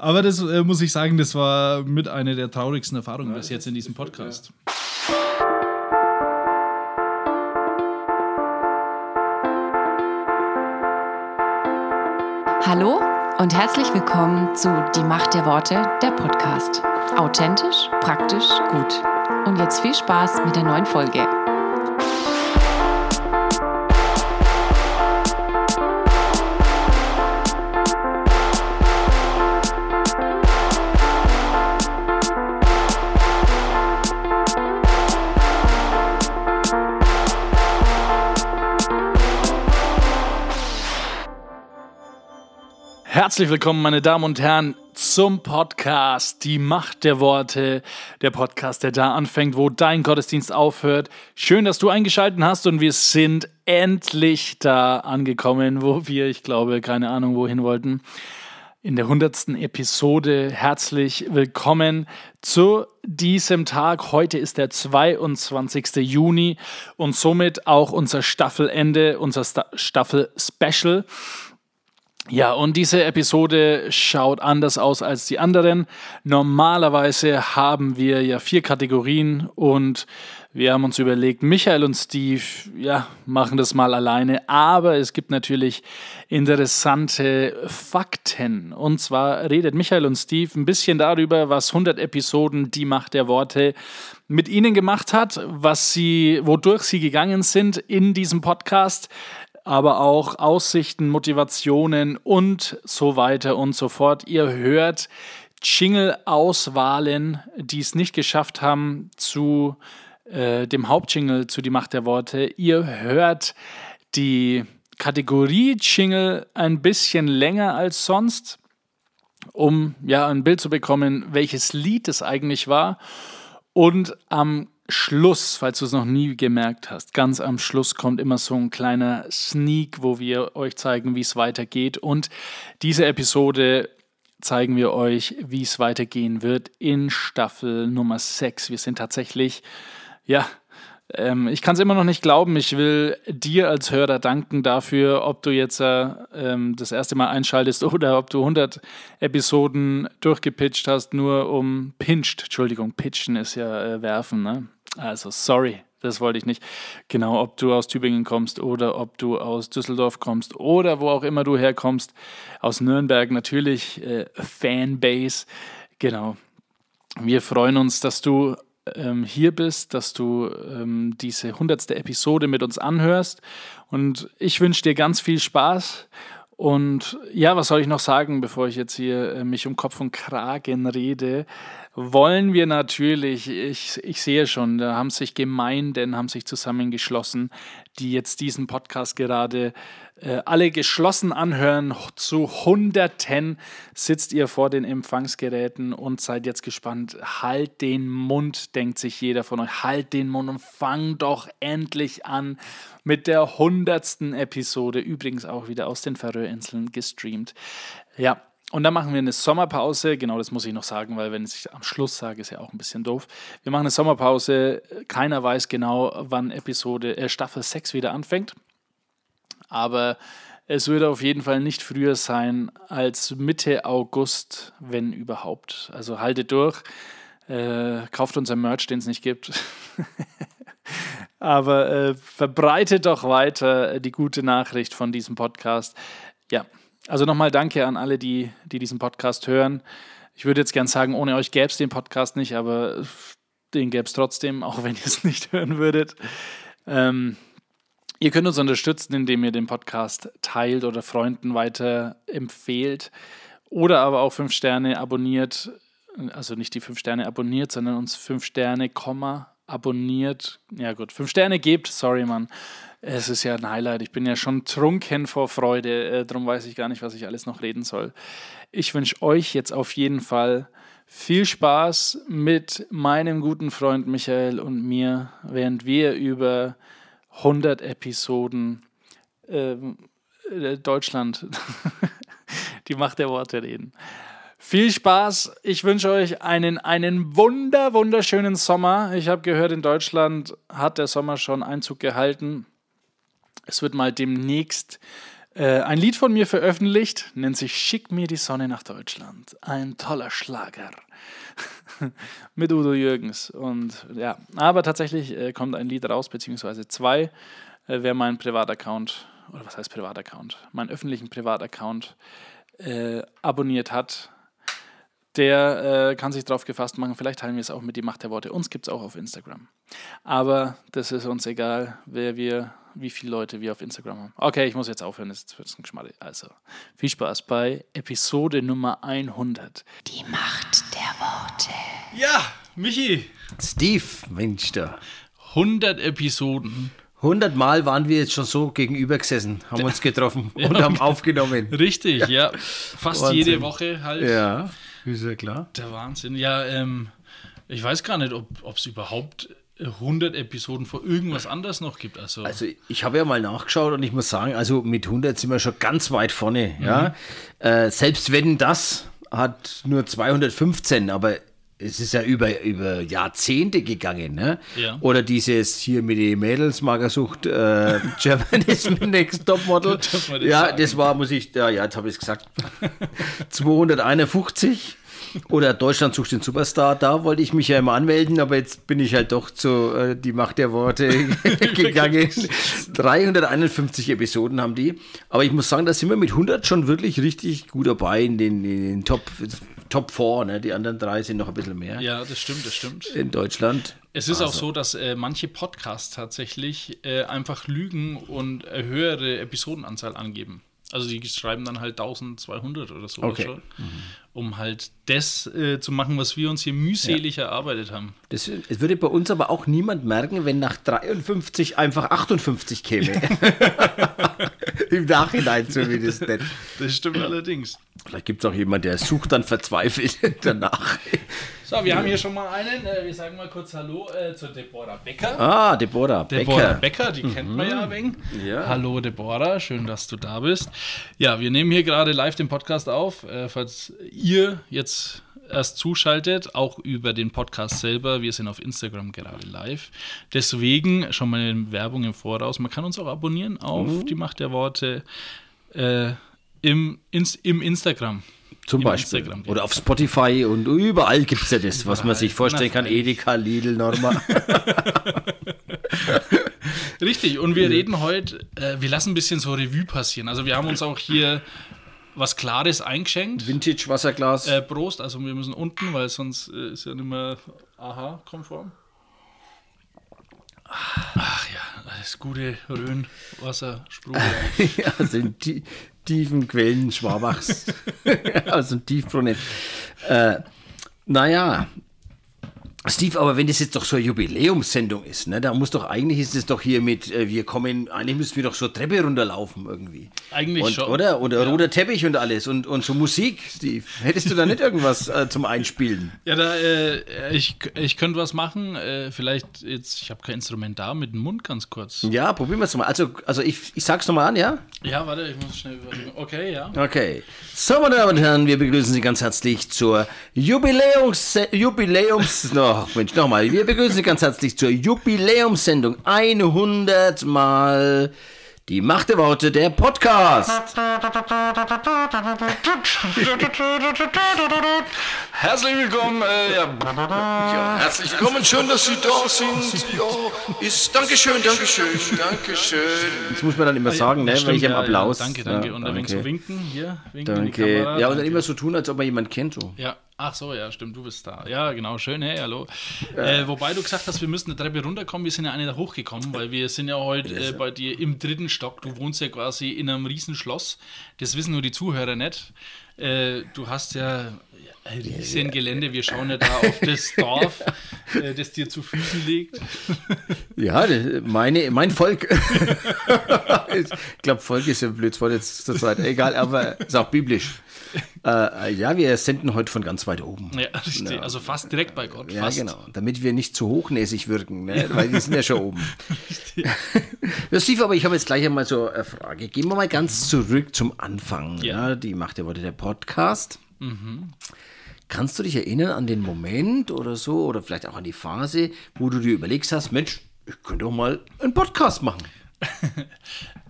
Aber das äh, muss ich sagen, das war mit einer der traurigsten Erfahrungen bis jetzt in diesem Podcast. Hallo und herzlich willkommen zu Die Macht der Worte, der Podcast. Authentisch, praktisch, gut. Und jetzt viel Spaß mit der neuen Folge. Herzlich willkommen, meine Damen und Herren, zum Podcast Die Macht der Worte. Der Podcast, der da anfängt, wo dein Gottesdienst aufhört. Schön, dass du eingeschaltet hast und wir sind endlich da angekommen, wo wir, ich glaube, keine Ahnung, wohin wollten. In der hundertsten Episode herzlich willkommen zu diesem Tag. Heute ist der 22. Juni und somit auch unser Staffelende, unser Staffel-Special. Ja, und diese Episode schaut anders aus als die anderen. Normalerweise haben wir ja vier Kategorien und wir haben uns überlegt, Michael und Steve, ja, machen das mal alleine. Aber es gibt natürlich interessante Fakten. Und zwar redet Michael und Steve ein bisschen darüber, was 100 Episoden Die Macht der Worte mit ihnen gemacht hat, was sie, wodurch sie gegangen sind in diesem Podcast aber auch Aussichten, Motivationen und so weiter und so fort. Ihr hört Jingle-Auswahlen, die es nicht geschafft haben zu äh, dem Hauptjingle zu Die Macht der Worte. Ihr hört die Kategorie-Jingle ein bisschen länger als sonst, um ja ein Bild zu bekommen, welches Lied es eigentlich war. Und am Schluss, falls du es noch nie gemerkt hast, ganz am Schluss kommt immer so ein kleiner Sneak, wo wir euch zeigen, wie es weitergeht. Und diese Episode zeigen wir euch, wie es weitergehen wird in Staffel Nummer 6. Wir sind tatsächlich, ja, ähm, ich kann es immer noch nicht glauben. Ich will dir als Hörer danken dafür, ob du jetzt äh, ähm, das erste Mal einschaltest oder ob du 100 Episoden durchgepitcht hast, nur um pinched, Entschuldigung, pitchen ist ja äh, werfen, ne? Also sorry, das wollte ich nicht. Genau, ob du aus Tübingen kommst oder ob du aus Düsseldorf kommst oder wo auch immer du herkommst, aus Nürnberg natürlich, äh, Fanbase. Genau. Wir freuen uns, dass du ähm, hier bist, dass du ähm, diese hundertste Episode mit uns anhörst. Und ich wünsche dir ganz viel Spaß. Und ja, was soll ich noch sagen, bevor ich jetzt hier äh, mich um Kopf und Kragen rede? Wollen wir natürlich, ich, ich sehe schon, da haben sich Gemeinden, haben sich zusammengeschlossen, die jetzt diesen Podcast gerade äh, alle geschlossen anhören. Zu Hunderten sitzt ihr vor den Empfangsgeräten und seid jetzt gespannt. Halt den Mund, denkt sich jeder von euch. Halt den Mund und fang doch endlich an mit der hundertsten Episode. Übrigens auch wieder aus den Färöerinseln gestreamt. Ja, und dann machen wir eine Sommerpause. Genau, das muss ich noch sagen, weil wenn ich am Schluss sage, ist ja auch ein bisschen doof. Wir machen eine Sommerpause. Keiner weiß genau, wann Episode äh, Staffel 6 wieder anfängt. Aber es würde auf jeden Fall nicht früher sein als Mitte August, wenn überhaupt. Also haltet durch. Äh, kauft unser Merch, den es nicht gibt. Aber äh, verbreitet doch weiter die gute Nachricht von diesem Podcast. Ja, also nochmal danke an alle, die, die diesen Podcast hören. Ich würde jetzt gern sagen, ohne euch gäbe es den Podcast nicht, aber den gäbe es trotzdem, auch wenn ihr es nicht hören würdet. Ähm, ihr könnt uns unterstützen, indem ihr den Podcast teilt oder Freunden weiter empfehlt oder aber auch fünf Sterne abonniert. Also nicht die fünf Sterne abonniert, sondern uns fünf Sterne, Komma, abonniert. Ja gut, fünf Sterne gebt, sorry Mann. Es ist ja ein Highlight. Ich bin ja schon trunken vor Freude. Äh, darum weiß ich gar nicht, was ich alles noch reden soll. Ich wünsche euch jetzt auf jeden Fall viel Spaß mit meinem guten Freund Michael und mir, während wir über 100 Episoden ähm, äh, Deutschland, die Macht der Worte reden. Viel Spaß. Ich wünsche euch einen, einen wunder, wunderschönen Sommer. Ich habe gehört, in Deutschland hat der Sommer schon Einzug gehalten. Es wird mal demnächst äh, ein Lied von mir veröffentlicht, nennt sich Schick mir die Sonne nach Deutschland. Ein toller Schlager. Mit Udo Jürgens. Und ja, aber tatsächlich äh, kommt ein Lied raus, beziehungsweise zwei. Äh, wer meinen Privataccount, oder was heißt Privataccount, meinen öffentlichen Privataccount äh, abonniert hat, der äh, kann sich darauf gefasst machen. Vielleicht teilen wir es auch mit die Macht der Worte. Uns gibt es auch auf Instagram. Aber das ist uns egal, wer wir, wie viele Leute wir auf Instagram haben. Okay, ich muss jetzt aufhören, das wird ein Geschmack. Also, viel Spaß bei Episode Nummer 100. Die Macht der Worte. Ja, Michi. Steve, Mensch da. 100 Episoden. 100 Mal waren wir jetzt schon so gegenüber gesessen, haben uns getroffen und Ja. haben aufgenommen. Richtig, ja. Fast Wahnsinn. jede Woche halt. Ja, ist ja klar. Der Wahnsinn. Ja, ähm, ich weiß gar nicht, ob es überhaupt 100 Episoden vor irgendwas anderes noch gibt. Also, Also ich habe ja mal nachgeschaut und ich muss sagen, also mit 100 sind wir schon ganz weit vorne. Ja? Äh, selbst wenn das hat nur 215, aber es ist ja über, über Jahrzehnte gegangen. Ne? Ja. Oder dieses hier mit den Mädels, Magersucht, äh, Germany's Next Topmodel. Ja, das war, muss ich, ja, ja jetzt habe ich es gesagt, 251. Oder Deutschland sucht den Superstar, da wollte ich mich ja immer anmelden, aber jetzt bin ich halt doch zu äh, die Macht der Worte gegangen. 351 Episoden haben die. Aber ich muss sagen, da sind wir mit 100 schon wirklich richtig gut dabei in den, in den Top, Top 4. Ne? Die anderen drei sind noch ein bisschen mehr ja, das stimmt, das stimmt. in Deutschland. Es ist auch so, dass äh, manche Podcasts tatsächlich äh, einfach lügen und eine höhere Episodenanzahl angeben. Also die schreiben dann halt 1200 oder so Okay. schon, um halt das äh, zu machen, was wir uns hier mühselig erarbeitet haben. Das, es würde bei uns aber auch niemand merken, wenn nach 53 einfach 58 käme. Im Nachhinein zumindest nicht. Das stimmt allerdings. Vielleicht gibt es auch jemanden, der sucht dann verzweifelt danach. So, wir haben hier schon mal einen. Äh, wir sagen mal kurz Hallo äh, zu Deborah Becker. Ah, Deborah, Deborah Becker. Becker, die kennt man ja ein wenig. Ja. Hallo Deborah, schön, dass du da bist. Ja, wir nehmen hier gerade live den Podcast auf. Äh, falls ihr jetzt erst zuschaltet, auch über den Podcast selber. Wir sind auf Instagram gerade live. Deswegen schon mal eine Werbung im Voraus. Man kann uns auch abonnieren auf Mhm. die Macht der Worte äh, im, ins, im Instagram. Zum Beispiel. Ja. Oder auf Spotify und überall gibt es ja das, was man sich vorstellen kann. Edeka, Lidl, Norma. Richtig, und wir reden heute, äh, wir lassen ein bisschen so Revue passieren. Also wir haben uns auch hier was Klares eingeschenkt. Vintage Wasserglas. Äh, Prost, also wir müssen unten, weil sonst äh, ist ja nicht mehr aha-konform. Ach ja, das gute Rhön, Wasser, Sprudel. aus den tie- tiefen Quellen Schwabachs. aus dem Tiefbrunnen. Äh, naja. Steve, aber wenn das jetzt doch so eine Jubiläumssendung ist, ne, da muss doch eigentlich ist es doch hier mit, äh, wir kommen, eigentlich müssten wir doch so Treppe runterlaufen irgendwie. Eigentlich und, schon. Oder? Und roter Teppich und alles und, und so Musik, Steve. Hättest du da nicht irgendwas äh, zum Einspielen? Ja, da, äh, ich, ich könnte was machen, äh, vielleicht jetzt, ich habe kein Instrument da, mit dem Mund ganz kurz. Ja, probieren wir es mal. Also, also ich, ich sag's nochmal an, ja? Ja, warte, ich muss schnell überlegen. Okay, ja. Okay. So, meine Damen und Herren, wir begrüßen Sie ganz herzlich zur Jubiläums... Jubiläums... Noch, Mensch, nochmal. Wir begrüßen Sie ganz herzlich zur Jubiläumssendung 100 Mal die Macht der Worte, der Podcast. Herzlich willkommen, äh, ja. Ja, herzlich willkommen, schön, dass Sie da sind. Ja, ist, Dankeschön, Dankeschön, Dankeschön. Das muss man dann immer sagen, ne? Stimmt, Wenn ich im ja, Applaus. Ja, danke, danke. Und so danke. winken, hier, winken in die Danke. Kamera. Ja, und dann immer so tun, als ob man jemanden kennt. So. Ja, ach so, ja, stimmt, du bist da. Ja, genau, schön, hey, hallo. Äh, wobei du gesagt hast, wir müssen eine Treppe runterkommen, wir sind ja eine da hochgekommen, weil wir sind ja heute äh, bei dir im dritten Stock. Du wohnst ja quasi in einem riesen Schloss. Das wissen nur die Zuhörer nicht. Äh, du hast ja ein riesen Gelände, wir schauen ja da auf das Dorf, äh, das dir zu Füßen liegt. Ja, meine, mein Volk. ich glaube, Volk ist ja ein blödes Wort jetzt zur Zeit. Egal, aber ist auch biblisch. Äh, ja, wir senden heute von ganz weit oben. Ja, richtig, also fast direkt bei Gott. Ja, fast. genau. Damit wir nicht zu hochnäsig wirken, ne? weil die sind ja schon oben. ja, Steve, aber ich habe jetzt gleich einmal so eine Frage. Gehen wir mal ganz zurück zum Anfang. Ja. Ja. die Macht der Worte der Podcast. Kannst du dich erinnern an den Moment oder so, oder vielleicht auch an die Phase, wo du dir überlegst hast, Mensch, ich könnte doch mal einen Podcast machen.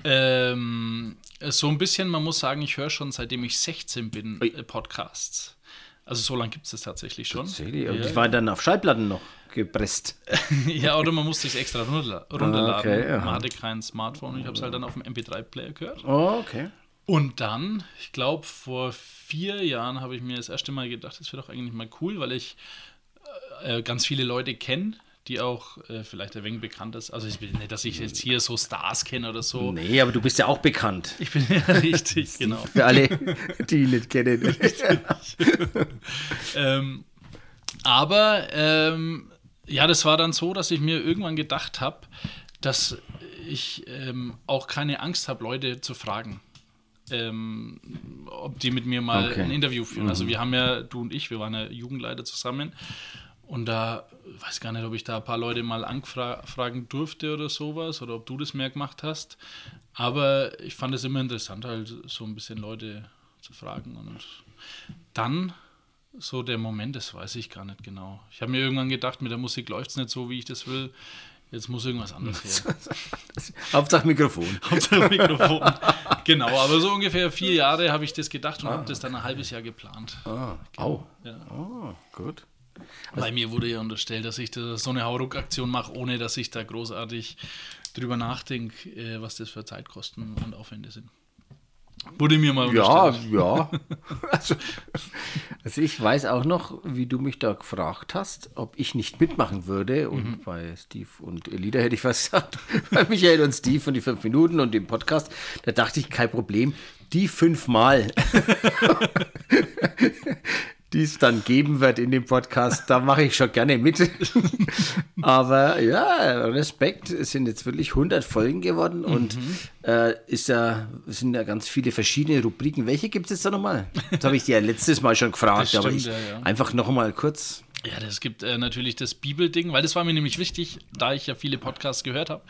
Ähm, so ein bisschen, man muss sagen, ich höre schon seitdem ich 16 bin äh, Podcasts. Also so lange gibt es das tatsächlich schon. Tatsächlich. Und die waren dann auf Schallplatten noch gepresst. ja, oder man musste es extra runterla runterladen. Okay, ja. man hatte kein Smartphone. Ich habe es halt dann auf dem MP3-Player gehört. Oh, okay. Und dann, ich glaube, vor vier Jahren habe ich mir das erste Mal gedacht, das wäre doch eigentlich mal cool, weil ich äh, ganz viele Leute kenne, die auch äh, vielleicht ein wenig bekannt ist. Also ich will nicht, dass ich jetzt hier so Stars kenne oder so. Nee, aber du bist ja auch bekannt. Ich bin ja richtig, genau. Für alle, die ihn nicht kennen. Ähm, aber ähm, ja, das war dann so, dass ich mir irgendwann gedacht habe, dass ich ähm, auch keine Angst habe, Leute zu fragen. Ähm, ob die mit mir mal Okay. ein Interview führen. Also wir haben ja, du und ich, wir waren ja Jugendleiter zusammen. Und da weiß gar nicht, ob ich da ein paar Leute mal anfragen durfte oder sowas oder ob du das mehr gemacht hast. Aber ich fand es immer interessant, halt so ein bisschen Leute zu fragen. Und dann so der Moment, das weiß ich gar nicht genau. Ich habe mir irgendwann gedacht, mit der Musik läuft es nicht so, wie ich das will. Jetzt muss irgendwas anderes her. Hauptsache Mikrofon. Hauptsache Mikrofon. genau, aber so ungefähr vier Jahre habe ich das gedacht und habe das dann ein halbes Jahr geplant. Ah, au. Ja. Oh, gut. Weil mir wurde ja unterstellt, dass ich da so eine Hauruck-Aktion mache, ohne dass ich da großartig drüber nachdenke, äh, was das für Zeitkosten und Aufwände sind. Wurde mir mal Ja, unterstellt. ja. Also, also ich weiß auch noch, wie du mich da gefragt hast, ob ich nicht mitmachen würde. Und Mhm. bei Steve und Elida hätte ich was gesagt. Bei Michael und Steve und die fünf Minuten und dem Podcast, da dachte ich, kein Problem. Die fünfmal, die es dann geben wird in dem Podcast, da mache ich schon gerne mit. Aber ja, Respekt, es sind jetzt wirklich 100 Folgen geworden und Mhm. äh, ist ja, es sind ja ganz viele verschiedene Rubriken. Welche gibt es jetzt da nochmal? Das habe ich dir ja letztes Mal schon gefragt, Das aber stimmt, ich ja, ja. einfach nochmal kurz. Ja, das gibt äh, natürlich das Bibelding, weil das war mir nämlich wichtig, da ich ja viele Podcasts gehört habe,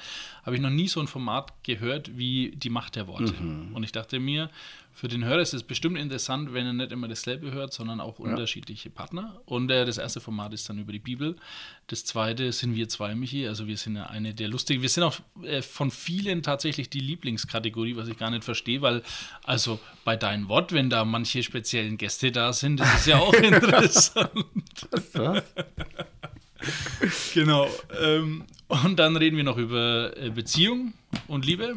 habe ich noch nie so ein Format gehört wie die Macht der Worte. Und ich dachte mir, für den Hörer ist es bestimmt interessant, wenn er nicht immer dasselbe hört, sondern auch unterschiedliche Partner. Und äh, das erste Format ist dann über die Bibel. Das zweite sind wir zwei, Michi. Also wir sind ja eine der lustigen. Wir sind auch äh, von vielen tatsächlich die Lieblingskategorie, was ich gar nicht verstehe, weil also bei deinem Wort, wenn da manche speziellen Gäste da sind, das ist ja auch interessant. Genau. Ähm, und dann reden wir noch über äh, Beziehung und Liebe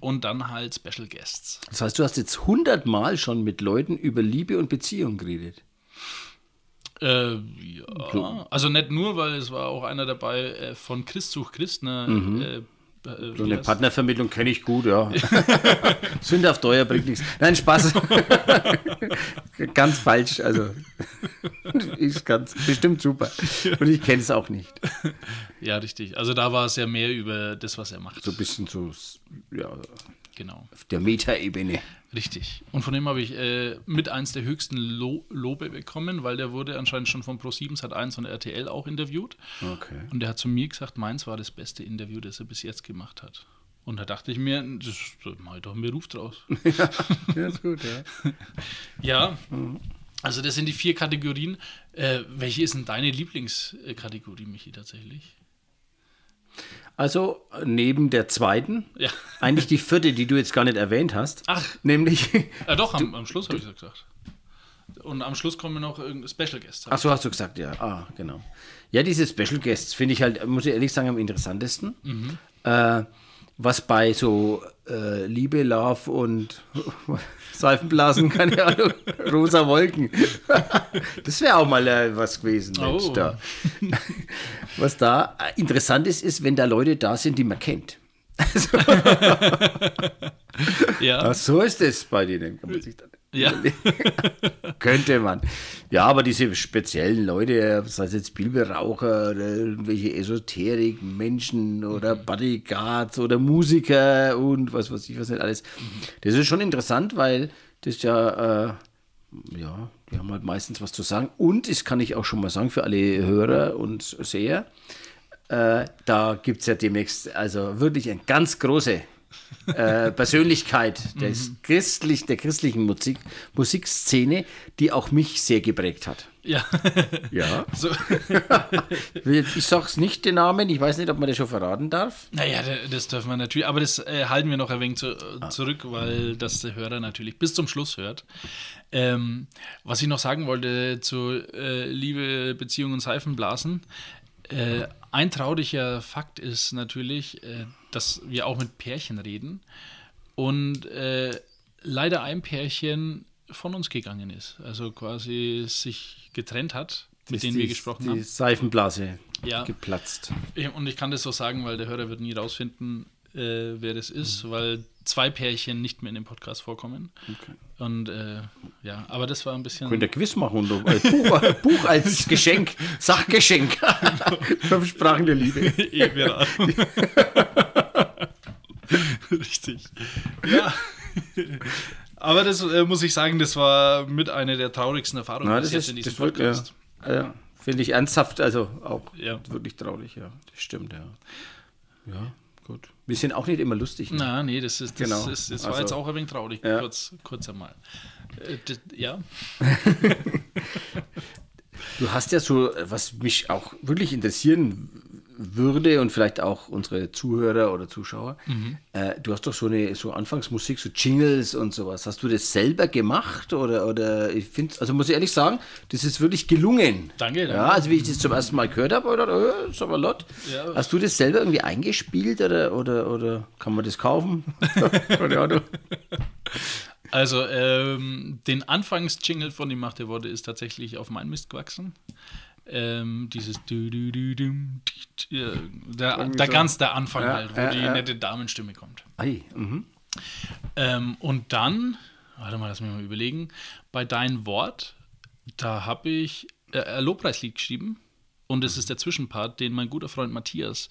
und dann halt Special Guests. Das heißt, du hast jetzt 100 Mal schon mit Leuten über Liebe und Beziehung geredet. Äh, ja, also nicht nur, weil es war auch einer dabei äh, von Christ sucht Christ, ne, äh, äh, So eine heißt- Partnervermittlung kenne ich gut, ja. Sünde auf Steuer bringt nichts. Nein, Spaß. ganz falsch. Also ist ganz bestimmt super. Und ich kenne es auch nicht. Ja, richtig. Also da war es ja mehr über das, was er macht. So ein bisschen so ja, Genau. auf der Metaebene. Richtig. Und von dem habe ich äh, mit eins der höchsten Lo Lobe bekommen, weil der wurde anscheinend schon von Pro7 Sat1 und RTL auch interviewt. Okay. Und der hat zu mir gesagt, meins war das beste Interview, das er bis jetzt gemacht hat. Und da dachte ich mir, das das mach ich doch einen Beruf draus. Ja, ist gut, ja. ja, also das sind die vier Kategorien. Äh, welche ist denn deine Lieblingskategorie, Michi, tatsächlich? Also neben der zweiten, Ja. eigentlich die vierte, die du jetzt gar nicht erwähnt hast. Ach. Nämlich, Ja, doch, am, am Schluss habe ich das gesagt. Und am Schluss kommen noch irgendein Special Guest. ach so hast du gesagt, ja. Ah, genau. Ja, diese Special Guests finde ich halt, muss ich ehrlich sagen, am interessantesten. Äh, was bei so äh, Liebe, Love und Seifenblasen, keine Ahnung, rosa Wolken. das wäre auch mal äh, was gewesen, Mensch, Oh. da. Was da äh, interessant ist, ist, wenn da Leute da sind, die man kennt. Ja, Ach, so ist es bei denen, kann man sich dann ja. Könnte man. Ja, aber diese speziellen Leute, sei es jetzt Bibelraucher oder irgendwelche Esoterik-Menschen oder Bodyguards oder Musiker und was weiß ich, was nicht alles. Das ist schon interessant, weil das ja, äh, ja, die haben halt meistens was zu sagen. Und, das kann ich auch schon mal sagen für alle Hörer und Seher, äh, da gibt es ja demnächst also wirklich eine ganz große äh, Persönlichkeit des christlich, der christlichen Musik, Musikszene, die auch mich sehr geprägt hat. Ja. Ja. So. Ich sag's nicht den Namen, ich weiß nicht, ob man das schon verraten darf. Naja, da- das dürfen wir natürlich, aber das äh, halten wir noch ein wenig zu, äh, zurück, weil das der Hörer natürlich bis zum Schluss hört. Ähm, was ich noch sagen wollte zu äh, Liebe, Beziehung und Seifenblasen. Äh, ein trauriger Fakt ist natürlich, dass wir auch mit Pärchen reden und äh, leider ein Pärchen von uns gegangen ist, also quasi sich getrennt hat, mit denen die, wir gesprochen die haben. Seifenblase Ja. geplatzt. Und ich kann das so sagen, weil der Hörer wird nie rausfinden, äh, wer das ist, weil zwei Pärchen nicht mehr in dem Podcast vorkommen. Und äh, ja, aber das war ein bisschen. Könnt ihr Quiz machen und als Buch, äh, Buch als Geschenk, Sachgeschenk. Fünf Sprachen der Liebe. E-Beratung. Richtig. Ja. Aber das äh, muss ich sagen, das war mit einer der traurigsten Erfahrungen Na, bis das jetzt ist, in diesem das ja, Podcast. ja, finde ich ernsthaft, also auch Ja. wirklich traurig, ja. Das stimmt, ja. Ja, gut. Wir sind auch nicht immer lustig. Ne? Na, nee, das, ist, das, Genau. ist, das war Also- jetzt auch ein wenig traurig, Ja. kurz, kurz einmal. Äh, das, ja. Du hast ja so, was mich auch wirklich interessieren würde und vielleicht auch unsere Zuhörer oder Zuschauer, Mhm. äh, du hast doch so eine so Anfangsmusik, so Jingles und sowas. Hast du das selber gemacht oder, oder ich finde, also muss ich ehrlich sagen, das ist wirklich gelungen. Danke, danke. Ja, also wie ich das zum ersten Mal gehört habe, oder, äh, ist aber lot. Ja. Hast du das selber irgendwie eingespielt oder, oder, oder kann man das kaufen? Keine Ahnung. Also, ähm, den Anfangs-Jingle von Die Macht der Worte ist tatsächlich auf meinen Mist gewachsen. Ähm, dieses du, du, du, äh, der, der so. ganz der Anfang Ja, halt, wo ja, die ja. nette Damenstimme kommt. Ei, mhm. Ähm, und dann, warte mal, lass mich mal überlegen, bei Dein Wort, da habe ich äh, ein Lobpreislied geschrieben und es ist der Zwischenpart, den mein guter Freund Matthias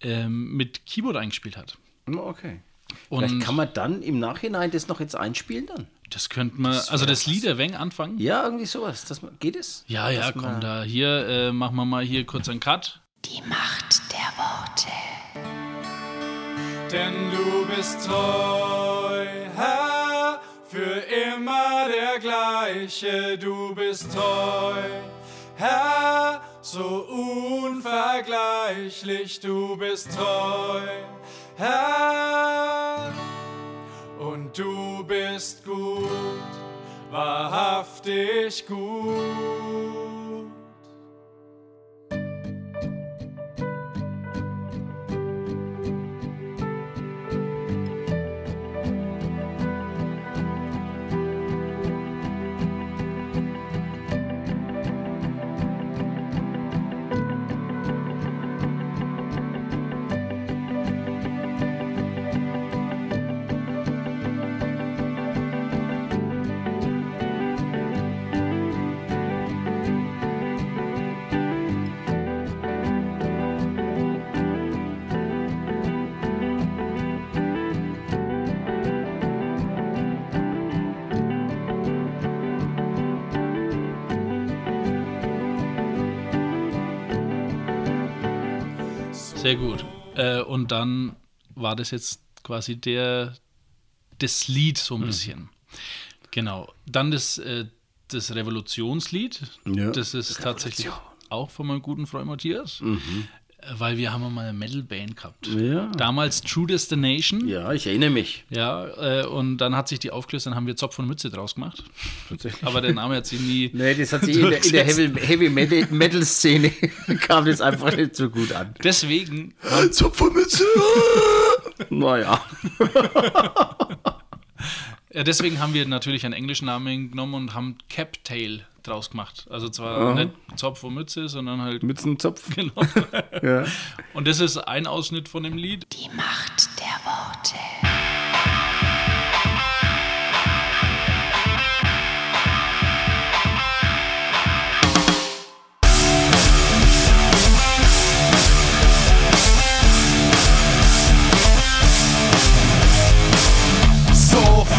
ähm, mit Keyboard eingespielt hat. Okay. Und Vielleicht kann man dann im Nachhinein das noch jetzt einspielen dann? Das könnte man, also das Lied ein anfangen. Ja, irgendwie sowas. Das, geht es? Ja, ja, Dass komm, da hier äh, machen wir mal hier kurz einen Cut. Die Macht der Worte. Denn du bist treu, Herr, für immer der gleiche. Du bist treu, Herr, so unvergleichlich. Du bist treu, Herr, und du bist gut, wahrhaftig gut. Sehr gut. Äh, und dann war das jetzt quasi der, das Lied so ein bisschen. Genau. Dann das, äh, das Revolutionslied. Ja. Das ist tatsächlich auch von meinem guten Freund Matthias. Äh, Weil wir haben mal eine Metal-Band gehabt. Ja. Damals True Destination. Ja, ich erinnere mich. Ja, äh, und dann hat sich die aufgelöst, dann haben wir Zopf und Mütze draus gemacht. Tatsächlich. Aber der Name hat sich nie. Nee, das hat sich in der, in der Heavy, Heavy Metal, Metal Szene kam das einfach nicht so gut an. Deswegen, Zupfermütze! naja. äh, deswegen haben wir natürlich einen englischen Namen genommen und haben Captail draus gemacht. Also zwar nicht Zopf und Mütze, sondern halt. Mützenzopf. Genau. Ja. Und das ist ein Ausschnitt von dem Lied. Die Macht der Worte.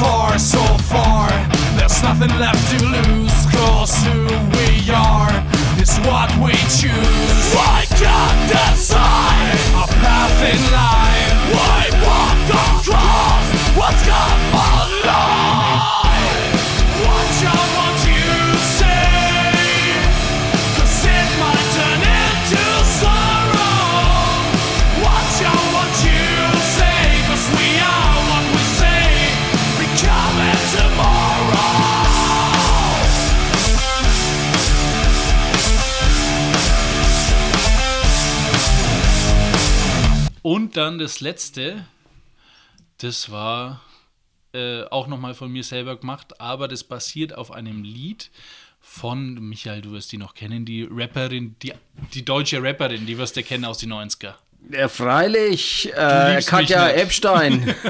far, so far. There's nothing left to lose, cause who we are is what we choose. Why can't decide a path in life? Why walk across what's got my life? Und dann das letzte, das war äh, auch nochmal von mir selber gemacht, aber das basiert auf einem Lied von, Michael, du wirst die noch kennen, die Rapperin, die, die deutsche Rapperin, die wirst du kennen aus den 90er. Ja, freilich, äh, Katja. Epstein.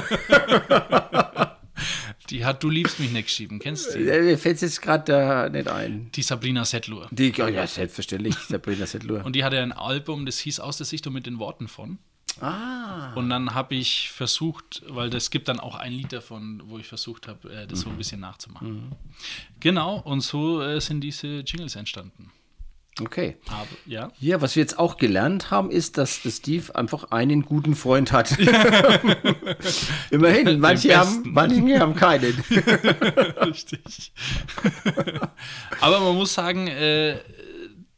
Die hat Du liebst mich nicht geschrieben, kennst du die? Ja, Mir fällt jetzt gerade da nicht ein. Die Sabrina Settler. Die, ja, ja, selbstverständlich, Sabrina Settler. Und die hatte ein Album, das hieß Aus der Sicht und mit den Worten von. Ah. Und dann habe ich versucht, weil es gibt dann auch ein Lied davon, wo ich versucht habe, äh, das so ein bisschen nachzumachen. Genau, und so äh, sind diese Jingles entstanden. Okay. Aber, ja. Ja, was wir jetzt auch gelernt haben, ist, dass Steve einfach einen guten Freund hat. Immerhin, manche haben, manche haben keinen. Richtig. Aber man muss sagen, äh,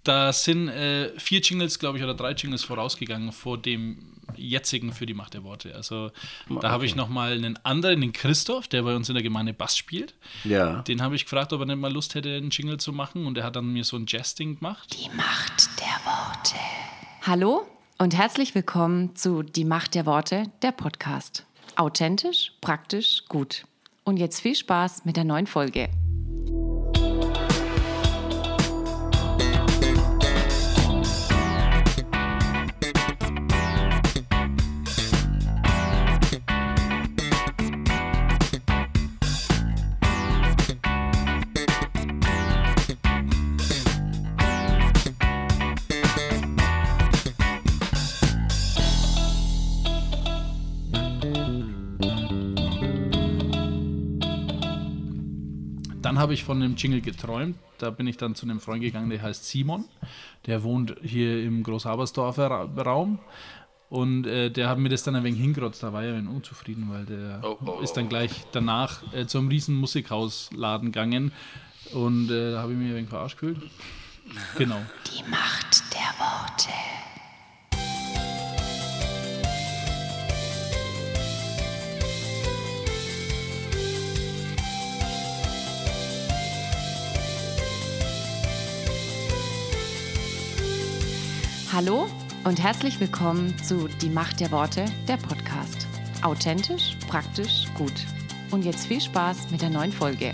da sind äh, vier Jingles, glaube ich, oder drei Jingles vorausgegangen vor dem jetzigen für die Macht der Worte. Also da habe ich nochmal einen anderen, den Christoph, der bei uns in der Gemeinde Bass spielt. Ja. Den habe ich gefragt, ob er nicht mal Lust hätte, einen Jingle zu machen. Und er hat dann mir so ein Jazz-Ding gemacht. Die Macht der Worte. Hallo und herzlich willkommen zu Die Macht der Worte, der Podcast. Authentisch, praktisch, gut. Und jetzt viel Spaß mit der neuen Folge. Dann habe ich von einem Jingle geträumt. Da bin ich dann zu einem Freund gegangen, der heißt Simon. Der wohnt hier im Großhabersdorfer Ra Raum. Und äh, der hat mir das dann ein wenig hingerotzt. Da war er ein wenig unzufrieden, weil der Oh, oh, ist dann gleich danach äh, zum riesen Musikhausladen gegangen. Und äh, da habe ich mich ein wenig verarscht gefühlt. Genau. Die Macht der Worte. Hallo und herzlich willkommen zu Die Macht der Worte, der Podcast. Authentisch, praktisch, gut. Und jetzt viel Spaß mit der neuen Folge.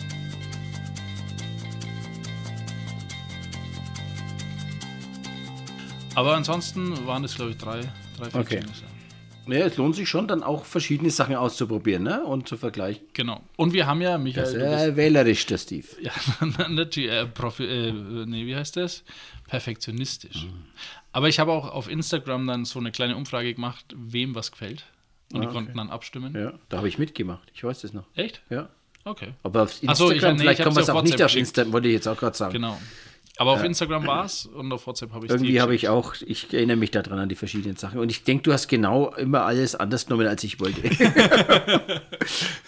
Aber ansonsten waren es, glaube ich, drei, drei vier Okay. Ja. Es lohnt sich schon, dann auch verschiedene Sachen auszuprobieren ne? und zu vergleichen. Genau. Und wir haben ja, Michael, Das ist äh, wählerisch, der Steve. Ja, natürlich. Äh, Profi äh, nee, wie heißt das? Perfektionistisch. Aber ich habe auch auf Instagram dann so eine kleine Umfrage gemacht, wem was gefällt. Und die konnten dann abstimmen. Ja, da habe ich mitgemacht. Ich weiß das noch. Echt? Ja. Okay. Aber auf Instagram, so, ich nee, vielleicht ich kann man es auf auch nicht WhatsApp auf geschickt. Instagram, wollte ich jetzt auch gerade sagen. Genau. Aber auf Instagram war es und auf WhatsApp habe ich Irgendwie habe ich auch, ich erinnere mich daran an die verschiedenen Sachen. Und ich denke, du hast genau immer alles anders genommen, als ich wollte.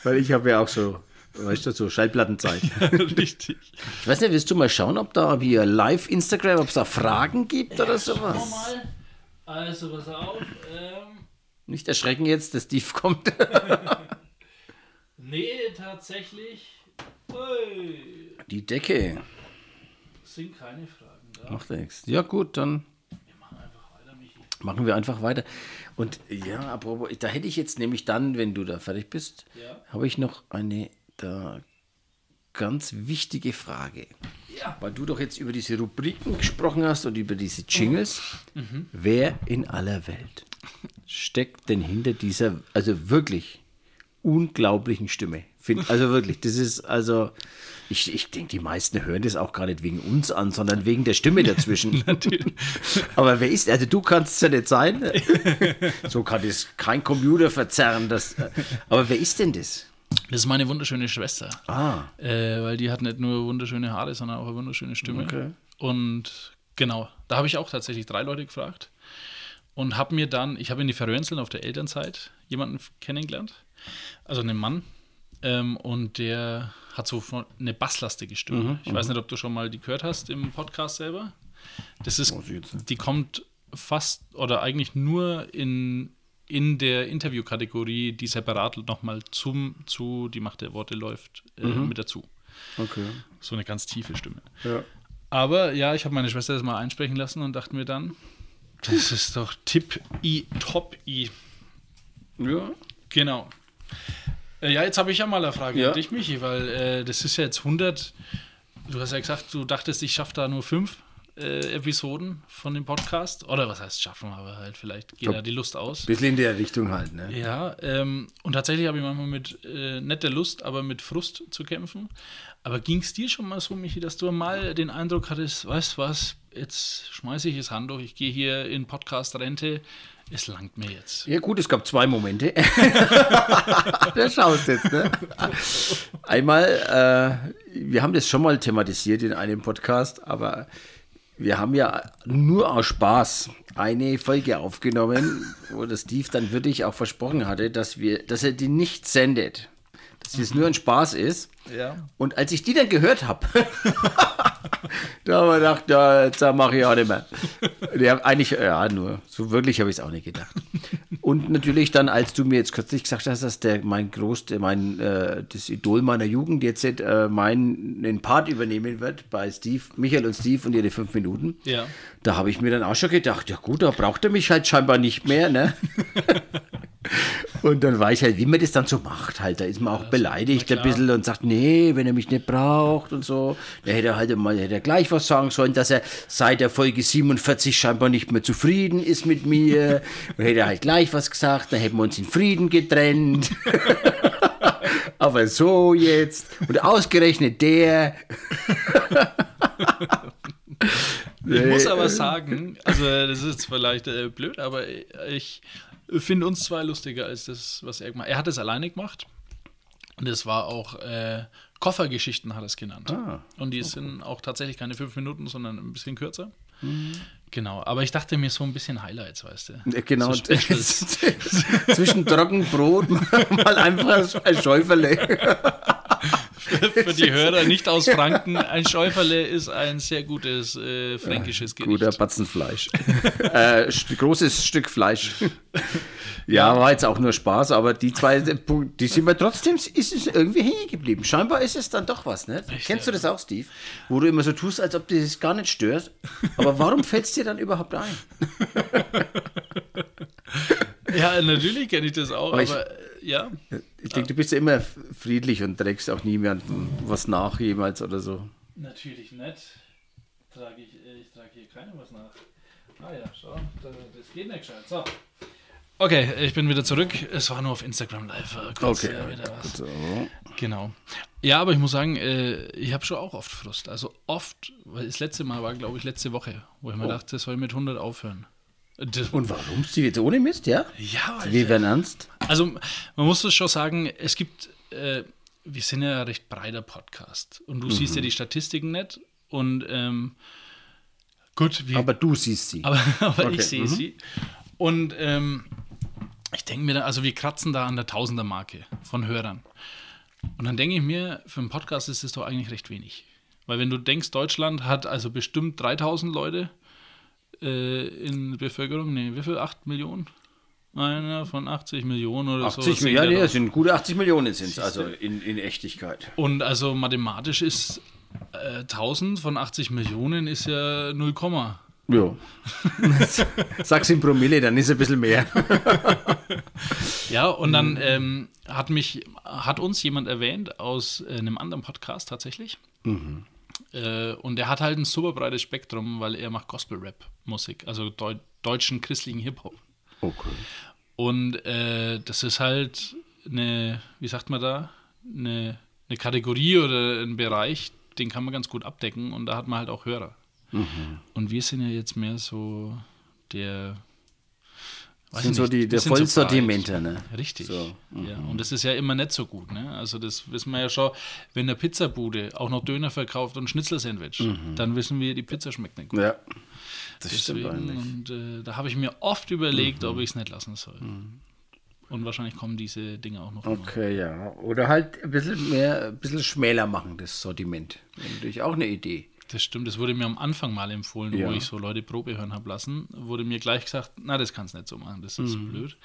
Weil ich habe ja auch so, weißt du, so Schallplattenzeit. Richtig. Ich weiß nicht, willst du mal schauen, ob da via Live-Instagram, ob es da Fragen gibt oder sowas? Mal. Also, pass auf. Ähm, Nicht erschrecken jetzt, der Steve kommt. nee, tatsächlich. Ui, Die Decke. Sind keine Fragen da. Macht nichts. Ja, gut, dann Wir machen einfach weiter, Michi. machen wir einfach weiter. Und ja, apropos, da hätte ich jetzt nämlich dann, wenn du da fertig bist, Ja. habe ich noch eine da ganz wichtige Frage. Ja. Weil du doch jetzt über diese Rubriken gesprochen hast und über diese Jingles. Mhm. Wer in aller Welt steckt denn hinter dieser, also wirklich unglaublichen Stimme? Find, also wirklich, das ist also, ich, ich denke, die meisten hören das auch gar nicht wegen uns an, sondern wegen der Stimme dazwischen. Natürlich. Aber wer ist, also du kannst es ja nicht sein. So kann das kein Computer verzerren. Das, aber wer ist denn das? Das ist meine wunderschöne Schwester. Ah, Äh, weil die hat nicht nur wunderschöne Haare, sondern auch eine wunderschöne Stimme. Okay. Und genau, da habe ich auch tatsächlich drei Leute gefragt und habe mir dann, ich habe in die Verrönseln auf der Elternzeit jemanden kennengelernt, also einen Mann, ähm, und der hat so eine basslastige Stimme. ich weiß nicht, ob du schon mal die gehört hast im Podcast selber. Das ist, die kommt fast oder eigentlich nur in, in der Interviewkategorie, die separat nochmal zum zu Die Macht der Worte läuft, äh, mit dazu. okay. So eine ganz tiefe Stimme. Ja. Aber ja, ich habe meine Schwester das mal einsprechen lassen und dachte mir dann, das ist doch Tipp I, Top I. Ja. Genau. Äh, Ja, jetzt habe ich ja mal eine Frage Ja. an dich, Michi, weil äh, das ist ja jetzt 100. Du hast ja gesagt, du dachtest, ich schaffe da nur fünf äh, Episoden von dem Podcast. Oder was heißt schaffen, aber halt vielleicht geht da die Lust aus. Bisschen in der Richtung halt, ne? Ja, ähm, und tatsächlich habe ich manchmal mit äh, nicht der Lust, aber mit Frust zu kämpfen. Aber ging es dir schon mal so, Michi, dass du mal den Eindruck hattest, weißt was, jetzt schmeiße ich das Handtuch, ich gehe hier in Podcast-Rente, es langt mir jetzt. Ja gut, es gab zwei Momente. da schaust jetzt, ne? Einmal, äh, wir haben das schon mal thematisiert in einem Podcast, aber wir haben ja nur aus Spaß eine Folge aufgenommen, wo der Steve dann wirklich auch versprochen hatte, dass wir, dass er die nicht sendet. Dass es nur ein Spaß ist. Ja. Und als ich die dann gehört habe, da habe ich gedacht, ja, jetzt mache ich auch nicht mehr. Ja, eigentlich, ja, nur, so wirklich habe ich es auch nicht gedacht. Und natürlich dann, als du mir jetzt kürzlich gesagt hast, dass der mein Groß, der mein, äh, das Idol meiner Jugend jetzt äh, meinen Part übernehmen wird bei Steve, Michael und Steve und ihre fünf Minuten, Ja. Da habe ich mir dann auch schon gedacht, ja gut, da braucht er mich halt scheinbar nicht mehr, ne? Und dann war ich halt, wie man das dann so macht, halt. Da ist man auch beleidigt na ein bisschen und sagt, nee, wenn er mich nicht braucht und so. Da hätte er halt mal hätte er gleich was sagen sollen, dass er seit der Folge 47 scheinbar nicht mehr zufrieden ist mit mir. Dann hätte er halt gleich was gesagt, dann hätten wir uns in Frieden getrennt. Aber so jetzt. Und ausgerechnet der. Ich muss aber sagen, also das ist vielleicht äh, blöd, aber ich finde uns zwei lustiger als das, was er gemacht hat. Er hat es alleine gemacht. Und es war auch äh, Koffergeschichten, hat er es genannt. Ah. Und die sind auch tatsächlich keine fünf Minuten, sondern ein bisschen kürzer. Mhm. Genau, aber ich dachte mir so ein bisschen Highlights, weißt du. Genau. So. Zwischen Trockenbrot mal einfach ein Schäuferle. Für die Hörer nicht aus Franken, ein Schäuferle ist ein sehr gutes äh, fränkisches Gericht. Guter Batzenfleisch. äh, großes Stück Fleisch. ja, war jetzt auch nur Spaß, aber die zwei, Punkte, die sind mir trotzdem, ist es irgendwie hängen geblieben. Scheinbar ist es dann doch was, ne? Kennst du das auch, Steve? Wo du immer so tust, als ob dir das gar nicht stört. Aber warum fällt es dir dann überhaupt ein? Ja, natürlich kenne ich das auch, Aber aber, ich- äh, ja. Ich denke, du bist ja immer friedlich und trägst auch niemandem was nach jemals oder so. Natürlich nicht. Trage ich, äh, ich trage hier keinem was nach. Ah ja, schau, da- das geht nicht gescheit. So. Okay, ich bin wieder zurück. Es war nur auf Instagram live. äh, Kurz, Okay. äh, wieder was. So. Genau. Ja, aber ich muss sagen, ich habe schon auch oft Frust. Also oft, weil das letzte Mal war, glaube ich, letzte Woche, wo ich mir dachte, das soll mit 100 aufhören. Das, Und warum, Steve? Jetzt ohne Mist, ja? ja, Alter. Wir werden ernst. Also man muss das schon sagen, es gibt, äh, wir sind ja ein recht breiter Podcast und du siehst ja Mhm. die Statistiken nicht und ähm, gut, wir, Aber du siehst sie. aber, aber Okay, ich sehe mhm. sie und ähm, ich denke mir, da, also wir kratzen da an der Tausender-Marke von Hörern und dann denke ich mir, für einen Podcast ist es doch eigentlich recht wenig. Weil wenn du denkst, Deutschland hat also bestimmt 3000 Leute äh, in Bevölkerung, nee, wie viel? 8 Millionen? Einer von 80 Millionen oder so. 80 sind Millionen, ja sind gute 80 Millionen sind es, also in, in Echtigkeit. Und also mathematisch ist äh, 1000 von 80 Millionen ist ja 0, Ja. Sag's in Promille, dann ist ein bisschen mehr. Ja, und dann ähm, hat mich, hat uns jemand erwähnt aus einem anderen Podcast tatsächlich. Äh, und er hat halt ein super breites Spektrum, weil er macht Gospel-Rap-Musik, also deu deutschen christlichen Hip-Hop. Okay. Und äh, das ist halt eine, wie sagt man da, eine, eine Kategorie oder ein Bereich, den kann man ganz gut abdecken und da hat man halt auch Hörer. Und wir sind ja jetzt mehr so der. Weiß Sind so die, der Vollsortimenter, ne? Richtig. So, Ja, und das ist ja immer nicht so gut. Ne? Also, das wissen wir ja schon, wenn eine Pizzabude auch noch Döner verkauft und Schnitzelsandwich, dann wissen wir, die Pizza schmeckt nicht gut. Ja. Das stimmt Deswegen, eigentlich. und äh, da habe ich mir oft überlegt, Mhm. ob ich es nicht lassen soll. Und wahrscheinlich kommen diese Dinge auch noch. immer. Okay, ja. Oder halt ein bisschen mehr, ein bisschen schmäler machen, das Sortiment. Wäre natürlich auch eine Idee. Das stimmt, das wurde mir am Anfang mal empfohlen, Ja. wo ich so Leute Probe hören habe lassen. Wurde mir gleich gesagt, na, das kannst du nicht so machen, das ist Mhm. blöd.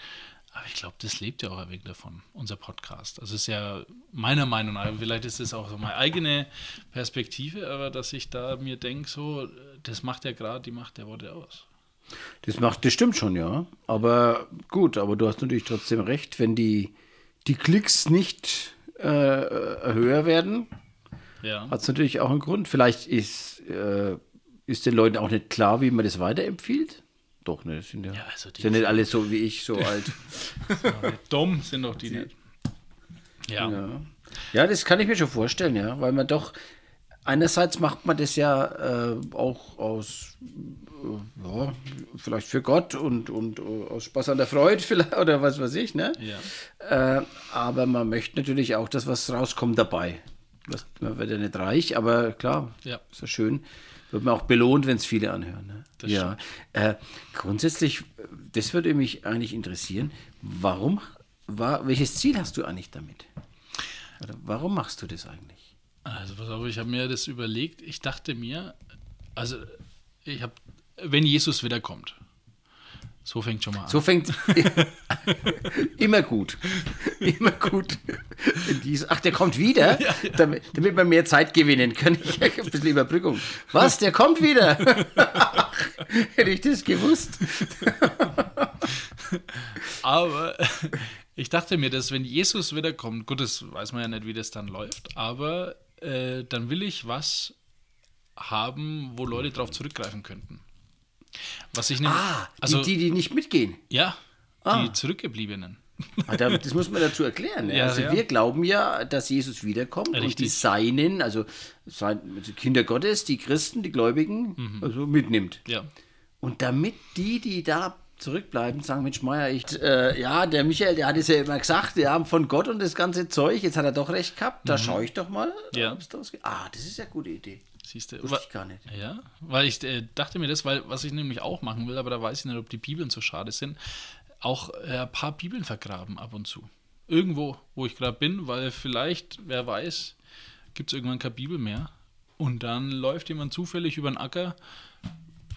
Aber ich glaube, das lebt ja auch ein wenig davon, unser Podcast. Das ist ja meiner Meinung nach, vielleicht ist es auch so meine eigene Perspektive, aber dass ich da mir denke, so, das macht ja gerade die Macht der Worte aus. Das macht, das stimmt schon, ja. Aber gut, aber du hast natürlich trotzdem recht, wenn die, die Klicks nicht äh, höher werden, Ja. hat es natürlich auch einen Grund. Vielleicht ist, äh, ist den Leuten auch nicht klar, wie man das weiterempfiehlt. Doch, ne, sind ja, Ja, also die sind nicht alle so wie ich, so alt. Dumm sind doch die nicht. Ja. Ja. ja, das kann ich mir schon vorstellen, ja, weil man doch einerseits macht man das ja äh, auch aus äh, ja, vielleicht für Gott und, und äh, aus Spaß an der Freude vielleicht oder was weiß ich, ne? Ja. Äh, aber man möchte natürlich auch, dass was rauskommt dabei. Was, man wird ja nicht reich, aber klar, Ja. ist ja schön. Wird man auch belohnt, wenn es viele anhören. Ne? Ja. Äh, grundsätzlich, das würde mich eigentlich interessieren. Warum, war, welches Ziel hast du eigentlich damit? Oder warum machst du das eigentlich? Also pass auf, ich habe mir das überlegt. Ich dachte mir, also ich habe, wenn Jesus wiederkommt, so fängt schon mal an. So fängt immer gut. Immer gut. Ach, der kommt wieder, Damit, damit wir mehr Zeit gewinnen können. Ich ein bisschen Überbrückung. Was? Der kommt wieder? Hätte ich das gewusst. Aber ich dachte mir, dass wenn Jesus wiederkommt, gut, das weiß man ja nicht, wie das dann läuft, aber äh, dann will ich was haben, wo Leute drauf zurückgreifen könnten. Was ich nämlich, Ah, also die, die, nicht mitgehen. ja, Ah. die Zurückgebliebenen. Ah, da- Das muss man dazu erklären. ne? Ja, also ja. wir glauben ja, dass Jesus wiederkommt und die Richtig. Seinen, also also Kinder Gottes, die Christen, die Gläubigen, Mhm. also mitnimmt. Ja, Und damit die, die da zurückbleiben, sagen, Mensch, Meier, ich, äh, ja, der Michael, der hat es ja immer gesagt, ja, von Gott und das ganze Zeug, jetzt hat er doch recht gehabt, da schaue ich doch mal. Mhm. Ja. Ah, das ist ja eine gute Idee. Siehst du. Wusste ich gar nicht. Ja, weil ich äh, dachte mir das, weil was ich nämlich auch machen will, aber da weiß ich nicht, ob die Bibeln so schade sind, auch äh, ein paar Bibeln vergraben ab und zu. Irgendwo, wo ich gerade bin, weil vielleicht, wer weiß, gibt es irgendwann keine Bibel mehr. Und dann läuft jemand zufällig über den Acker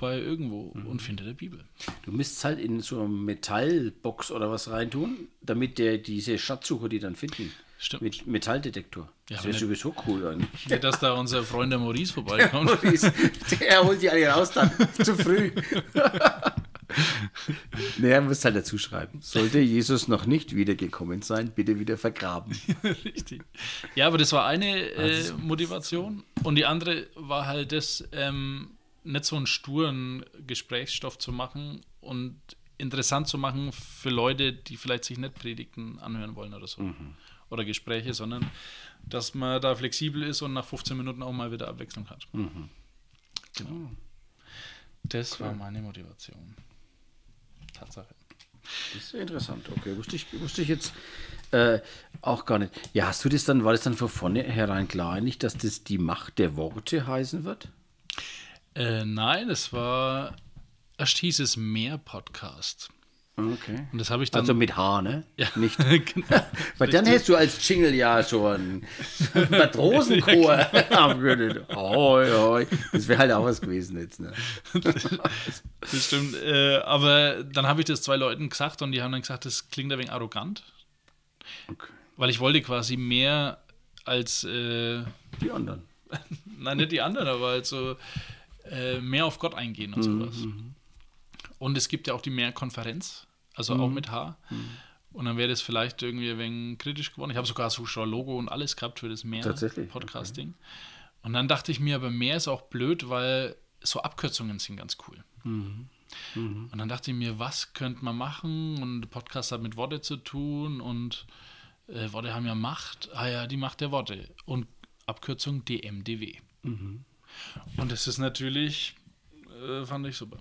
bei irgendwo Mhm. und findet eine Bibel. Du müsstest halt in so eine Metallbox oder was reintun, damit der diese Schatzsucher die dann finden. Stimmt. Mit Metalldetektor. Ja, das wäre aber sowieso cool. Nicht, dass da unser Freund der Maurice vorbeikommt. der holt die alle raus dann. Zu früh. naja, musst halt dazu schreiben. Sollte Jesus noch nicht wiedergekommen sein, bitte wieder vergraben. Richtig. Ja, aber das war eine äh, Motivation. Und die andere war halt das, ähm, nicht so einen sturen Gesprächsstoff zu machen und interessant zu machen für Leute, die vielleicht sich nicht Predigten anhören wollen oder so. Oder Gespräche, sondern dass man da flexibel ist und nach 15 Minuten auch mal wieder Abwechslung hat. Genau. Das war meine Motivation. Tatsache. Das ist interessant. Okay, wusste ich, wusste ich jetzt äh, auch gar nicht. Ja, hast du das dann, war das dann von vornherein klar eigentlich, dass das die Macht der Worte heißen wird? Äh, nein, es war, erst hieß es mehr Podcast. Okay. Und das habe ich dann. Also mit H, ne? ja, Nicht. genau. Weil dann hättest du als Jingle ja einen Matrosenchor haben können. Hoi, hoi. Das wäre halt auch was gewesen jetzt. Ne? Das stimmt. Äh, aber dann habe ich das zwei Leuten gesagt und die haben dann gesagt, das klingt ein wenig arrogant. Okay. Weil ich wollte quasi mehr als, äh, Die anderen. nein, nicht die anderen, aber halt so äh, mehr auf Gott eingehen und sowas. Und es gibt ja auch die Mehr-Konferenz, also auch mit H. Und dann wäre das vielleicht irgendwie ein wenig kritisch geworden. Ich habe sogar ein Logo und alles gehabt für das? Mehr-Podcasting. Und dann dachte ich mir, aber mehr ist auch blöd, weil so Abkürzungen sind ganz cool. Und dann dachte ich mir, was könnte man machen? Und Podcast hat mit Worte zu tun und äh, Worte haben ja Macht. Ah ja, die Macht der Worte. Und Abkürzung DMDW. Und das ist natürlich, äh, fand ich super.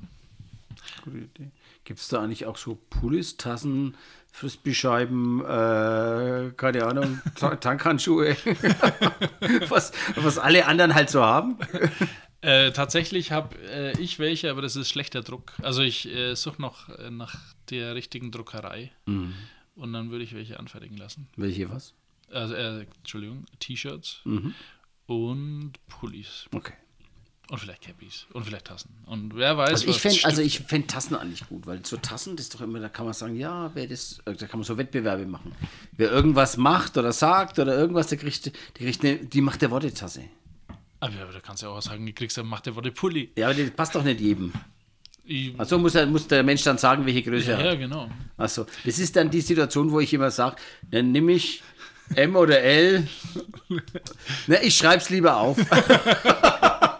Gute Idee. Gibt es da eigentlich auch so Pullis, Tassen, Frisbee-Scheiben, äh, keine Ahnung, Ta- Tankhandschuhe, was, was alle anderen halt so haben? Äh, tatsächlich habe äh, ich welche, aber das ist schlechter Druck. Also ich äh, suche noch äh, nach der richtigen Druckerei und dann würde ich welche anfertigen lassen. Welche was? Also, äh, Entschuldigung, T-Shirts und Pullis Okay. Und vielleicht Cappies und vielleicht Tassen. Und wer weiß, Also ich fände also ich fänd Tassen eigentlich gut, weil so Tassen, das ist doch immer, da kann man sagen, ja, wer das, äh, da kann man so Wettbewerbe machen. Wer irgendwas macht oder sagt oder irgendwas, der kriegt, der kriegt eine, die macht der Worte-Tasse. Aber ja, aber da kannst du ja auch sagen, du kriegst ja Macht der Worte Pulli. Ja, aber das passt doch nicht jedem. Also muss, er, muss der Mensch dann sagen, welche Größe er ja, hat. genau. Achso, das ist dann die Situation, wo ich immer sage, dann nehme ich M oder L. ne, ich schreibe es lieber auf.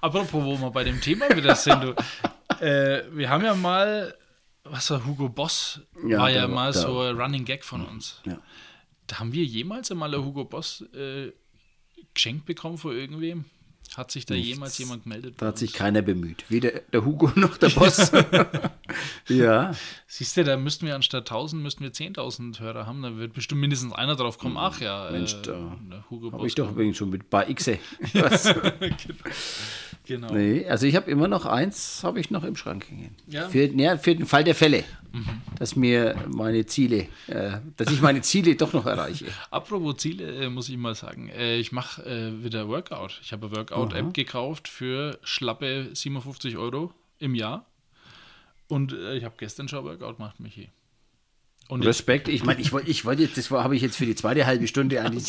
Apropos, wo wir bei dem Thema wieder sind, du, äh, wir haben ja mal, was war Hugo Boss, Ja, war ja der- mal der- so ein Running Gag von uns. Ja. Da haben wir jemals einmal ein Hugo Boss äh, geschenkt bekommen von irgendwem? Hat sich da jemals jemand gemeldet? Da hat sich keiner bemüht. Weder der Hugo noch der Boss. ja. Siehst du, da müssten wir anstatt 1000 müssten wir 10.000 Hörer haben. Da wird bestimmt mindestens einer drauf kommen. Ach ja, Hm. Mensch, äh, da Habe ich doch übrigens schon mit bei Xe. Was? Genau. nee, also ich habe immer noch eins, habe ich noch im Schrank hängen. Ja. Für, ja, für den Fall der Fälle, dass mir meine Ziele, äh, dass ich meine Ziele doch noch erreiche. Apropos Ziele, äh, muss ich mal sagen. Äh, ich mache äh, wieder Workout. Ich habe eine Workout-App gekauft für schlappe 57 Euro im Jahr. Und äh, ich habe gestern schon Workout gemacht, Michi. Und Respekt. Ich meine, ich wollte, ich wollte jetzt, das habe ich jetzt für die zweite halbe Stunde an die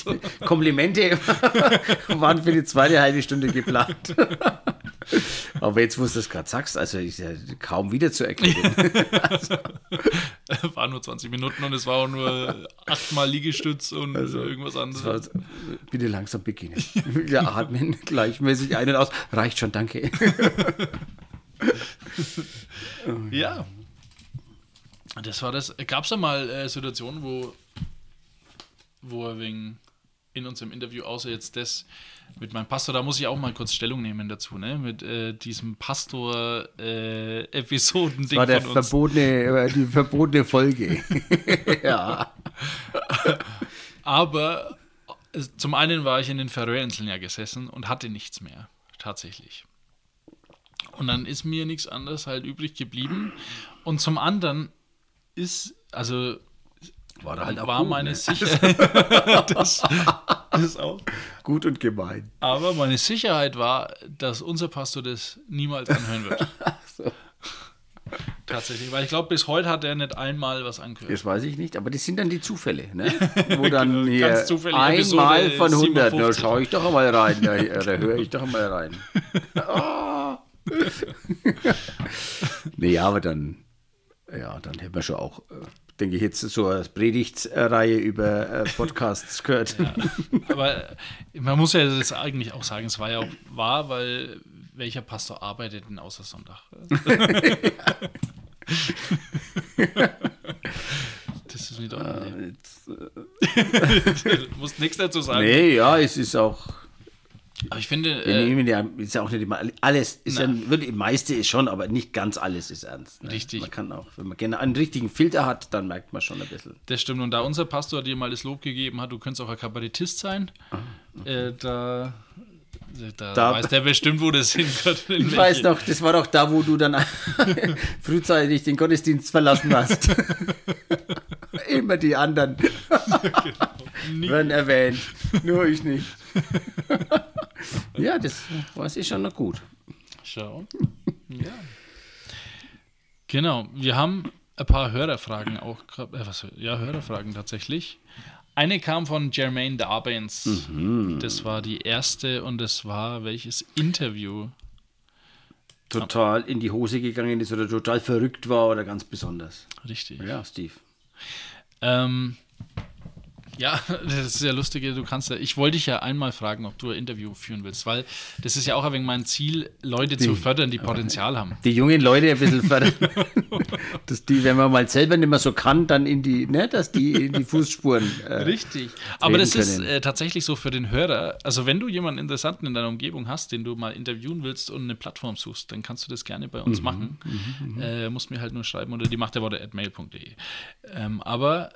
Komplimente waren für die zweite halbe Stunde geplant. Aber jetzt, wo du das gerade sagst, also ist ja kaum wieder zu erkennen. war nur 20 Minuten und es war auch nur achtmal Liegestütz und irgendwas anderes. Also, bitte langsam beginnen. Wir atmen gleichmäßig ein und aus. Reicht schon, danke. Ja. Das war das. Gab es da mal äh, Situationen, wo, wo er wegen in unserem Interview, außer jetzt das mit meinem Pastor, da muss ich auch mal kurz Stellung nehmen dazu, ne? Mit äh, diesem Pastor-Episoden-Ding war der verbotene, äh, die verbotene Folge. ja. Aber äh, zum einen war ich in den Färöerinseln ja gesessen und hatte nichts mehr, tatsächlich. Und dann ist mir nichts anderes halt übrig geblieben. Und zum anderen ist, also War da halt war meine ne? Sicherheit. das, ist auch. Gut und gemein. Aber meine Sicherheit war, dass unser Pastor das niemals anhören wird. Tatsächlich, weil ich glaube, bis heute hat er nicht einmal was angehört. Das weiß ich nicht, aber das sind dann die Zufälle, ne? Wo dann hier Ganz zufällig, einmal Episode von 100, da 57. schaue ich doch mal rein, da, da höre ich doch mal rein. Ah. nee, ja, aber dann, ja, dann hätten wir schon auch, äh, denke ich, jetzt so eine Predigtsreihe über äh, Podcasts gehört. Aber äh, man muss ja das eigentlich auch sagen, es war ja auch wahr, weil welcher Pastor arbeitet denn außer Sonntag? das ist nicht. Jetzt, äh, Du musst nichts dazu sagen. nee, ja, es ist auch, Aber ich finde, wir äh, nehmen ja, ist ja auch nicht immer, alles, ist ja, wirklich, meiste ist schon, aber nicht ganz alles ist ernst. Ne? Richtig. Man kann auch, wenn man gerne einen richtigen Filter hat, dann merkt man schon ein bisschen. das stimmt. Und da unser Pastor dir mal das Lob gegeben hat, du könntest auch ein Kabarettist sein, äh, da, da, Da- weiß der bestimmt, wo das in Ich weiß noch, das war doch da, wo du dann frühzeitig den Gottesdienst verlassen hast. Immer die anderen werden erwähnt, nur ich nicht. ja, das weiß ich schon noch gut. Schau. Ja. Genau, wir haben ein paar Hörerfragen auch. grad- Äh, was, ja, Hörerfragen tatsächlich. Eine kam von Jermaine Darbens. Das war die erste und das war welches Interview? Total in die Hose gegangen ist oder total verrückt war oder ganz besonders. Richtig. Ja, Steve. Ähm, ja, das ist ja lustig, du kannst ja, ich wollte dich ja einmal fragen, ob du ein Interview führen willst, weil das ist ja auch ein wenig mein Ziel, Leute zu fördern, die Potenzial haben. Die jungen Leute ein bisschen fördern. dass die, wenn man mal selber nicht mehr so kann, dann in die, ne, dass die in die Fußspuren. Äh, Richtig. Aber das ist können. äh, tatsächlich so für den Hörer. Also, wenn du jemanden Interessanten in deiner Umgebung hast, den du mal interviewen willst und eine Plattform suchst, dann kannst du das gerne bei uns Mhm, machen. Äh, musst mir halt nur schreiben unter die Macht der Worte at mail.de. Ähm, aber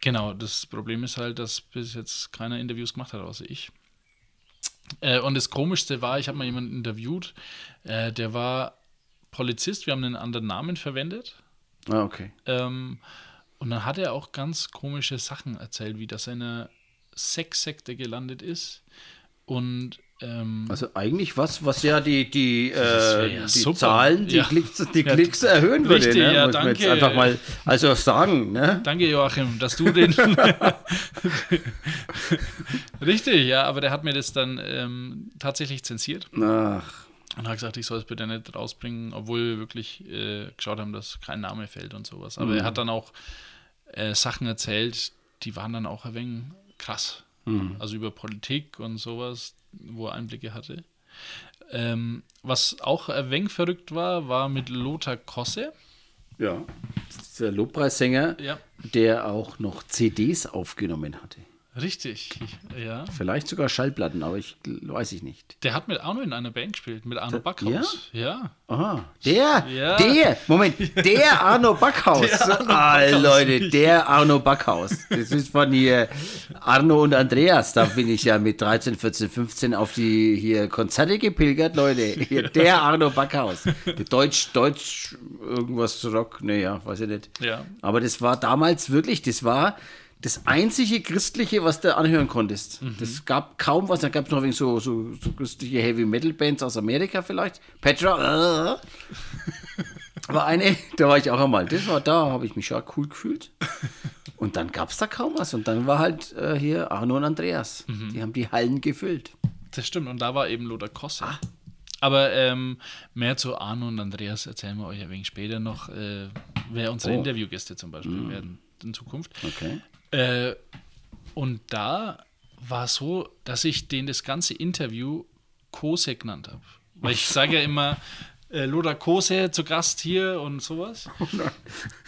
genau, das Problem ist halt, dass bis jetzt keiner Interviews gemacht hat, außer ich. Äh, und das Komischste war, ich habe mal jemanden interviewt, äh, der war Polizist, wir haben einen anderen Namen verwendet. Ah, okay. Ähm, und dann hat er auch ganz komische Sachen erzählt, wie dass er in einer Sexsekte gelandet ist. Und ähm, Also eigentlich was, was ja die, die, äh, ja die. Zahlen, die Ja. Klicks, die Ja, Klicks erhöhen würde. richtig, ne? ja, Muss man jetzt danke. einfach mal also sagen, ne? danke, Joachim, dass du den. Richtig, ja, aber der hat mir das dann ähm, tatsächlich zensiert. Ach, Und hat gesagt, ich soll es bitte nicht rausbringen, obwohl wir wirklich äh, geschaut haben, dass kein Name fällt und sowas. Aber er hat dann auch äh, Sachen erzählt, die waren dann auch ein wenig krass. Also über Politik und sowas, wo er Einblicke hatte. Ähm, was auch ein wenig verrückt war, war mit Lothar Kosse. Ja. Dieser Lobpreissänger, Ja, der auch noch CDs aufgenommen hatte. Richtig. Ja. Vielleicht sogar Schallplatten, aber ich weiß ich nicht. Der hat mit Arno in einer Band gespielt, mit Arno Backhaus. Ja. Aha, der, Ja. der, Moment, der Arno Backhaus. ah, Leute, der Arno Backhaus. Das ist von hier Arno und Andreas. Da bin ich ja mit 13, 14, 15 auf die hier Konzerte gepilgert, Leute. Der Arno Backhaus. Deutsch, Deutsch, irgendwas Rock, naja, weiß ich nicht. Ja. Aber das war damals wirklich, das war das einzige Christliche, was du anhören konntest. Das gab kaum was. Da gab es noch irgendwie so, so, so christliche Heavy-Metal-Bands aus Amerika vielleicht. Petra, äh, war eine, da war ich auch einmal. Das war da, habe ich mich schon cool gefühlt. Und dann gab es da kaum was. Und dann war halt äh, hier Arno und Andreas. Die haben die Hallen gefüllt. Das stimmt, und da war eben Lothar Kosse. Aber ähm, mehr zu Arno und Andreas erzählen wir euch ein wenig später noch, äh, wer unsere Oh. Interviewgäste zum Beispiel werden in Zukunft. Okay. Äh, und da war so, dass ich den das ganze Interview Kose genannt habe. Weil ich sage ja immer, äh, Lothar Kose zu Gast hier und sowas.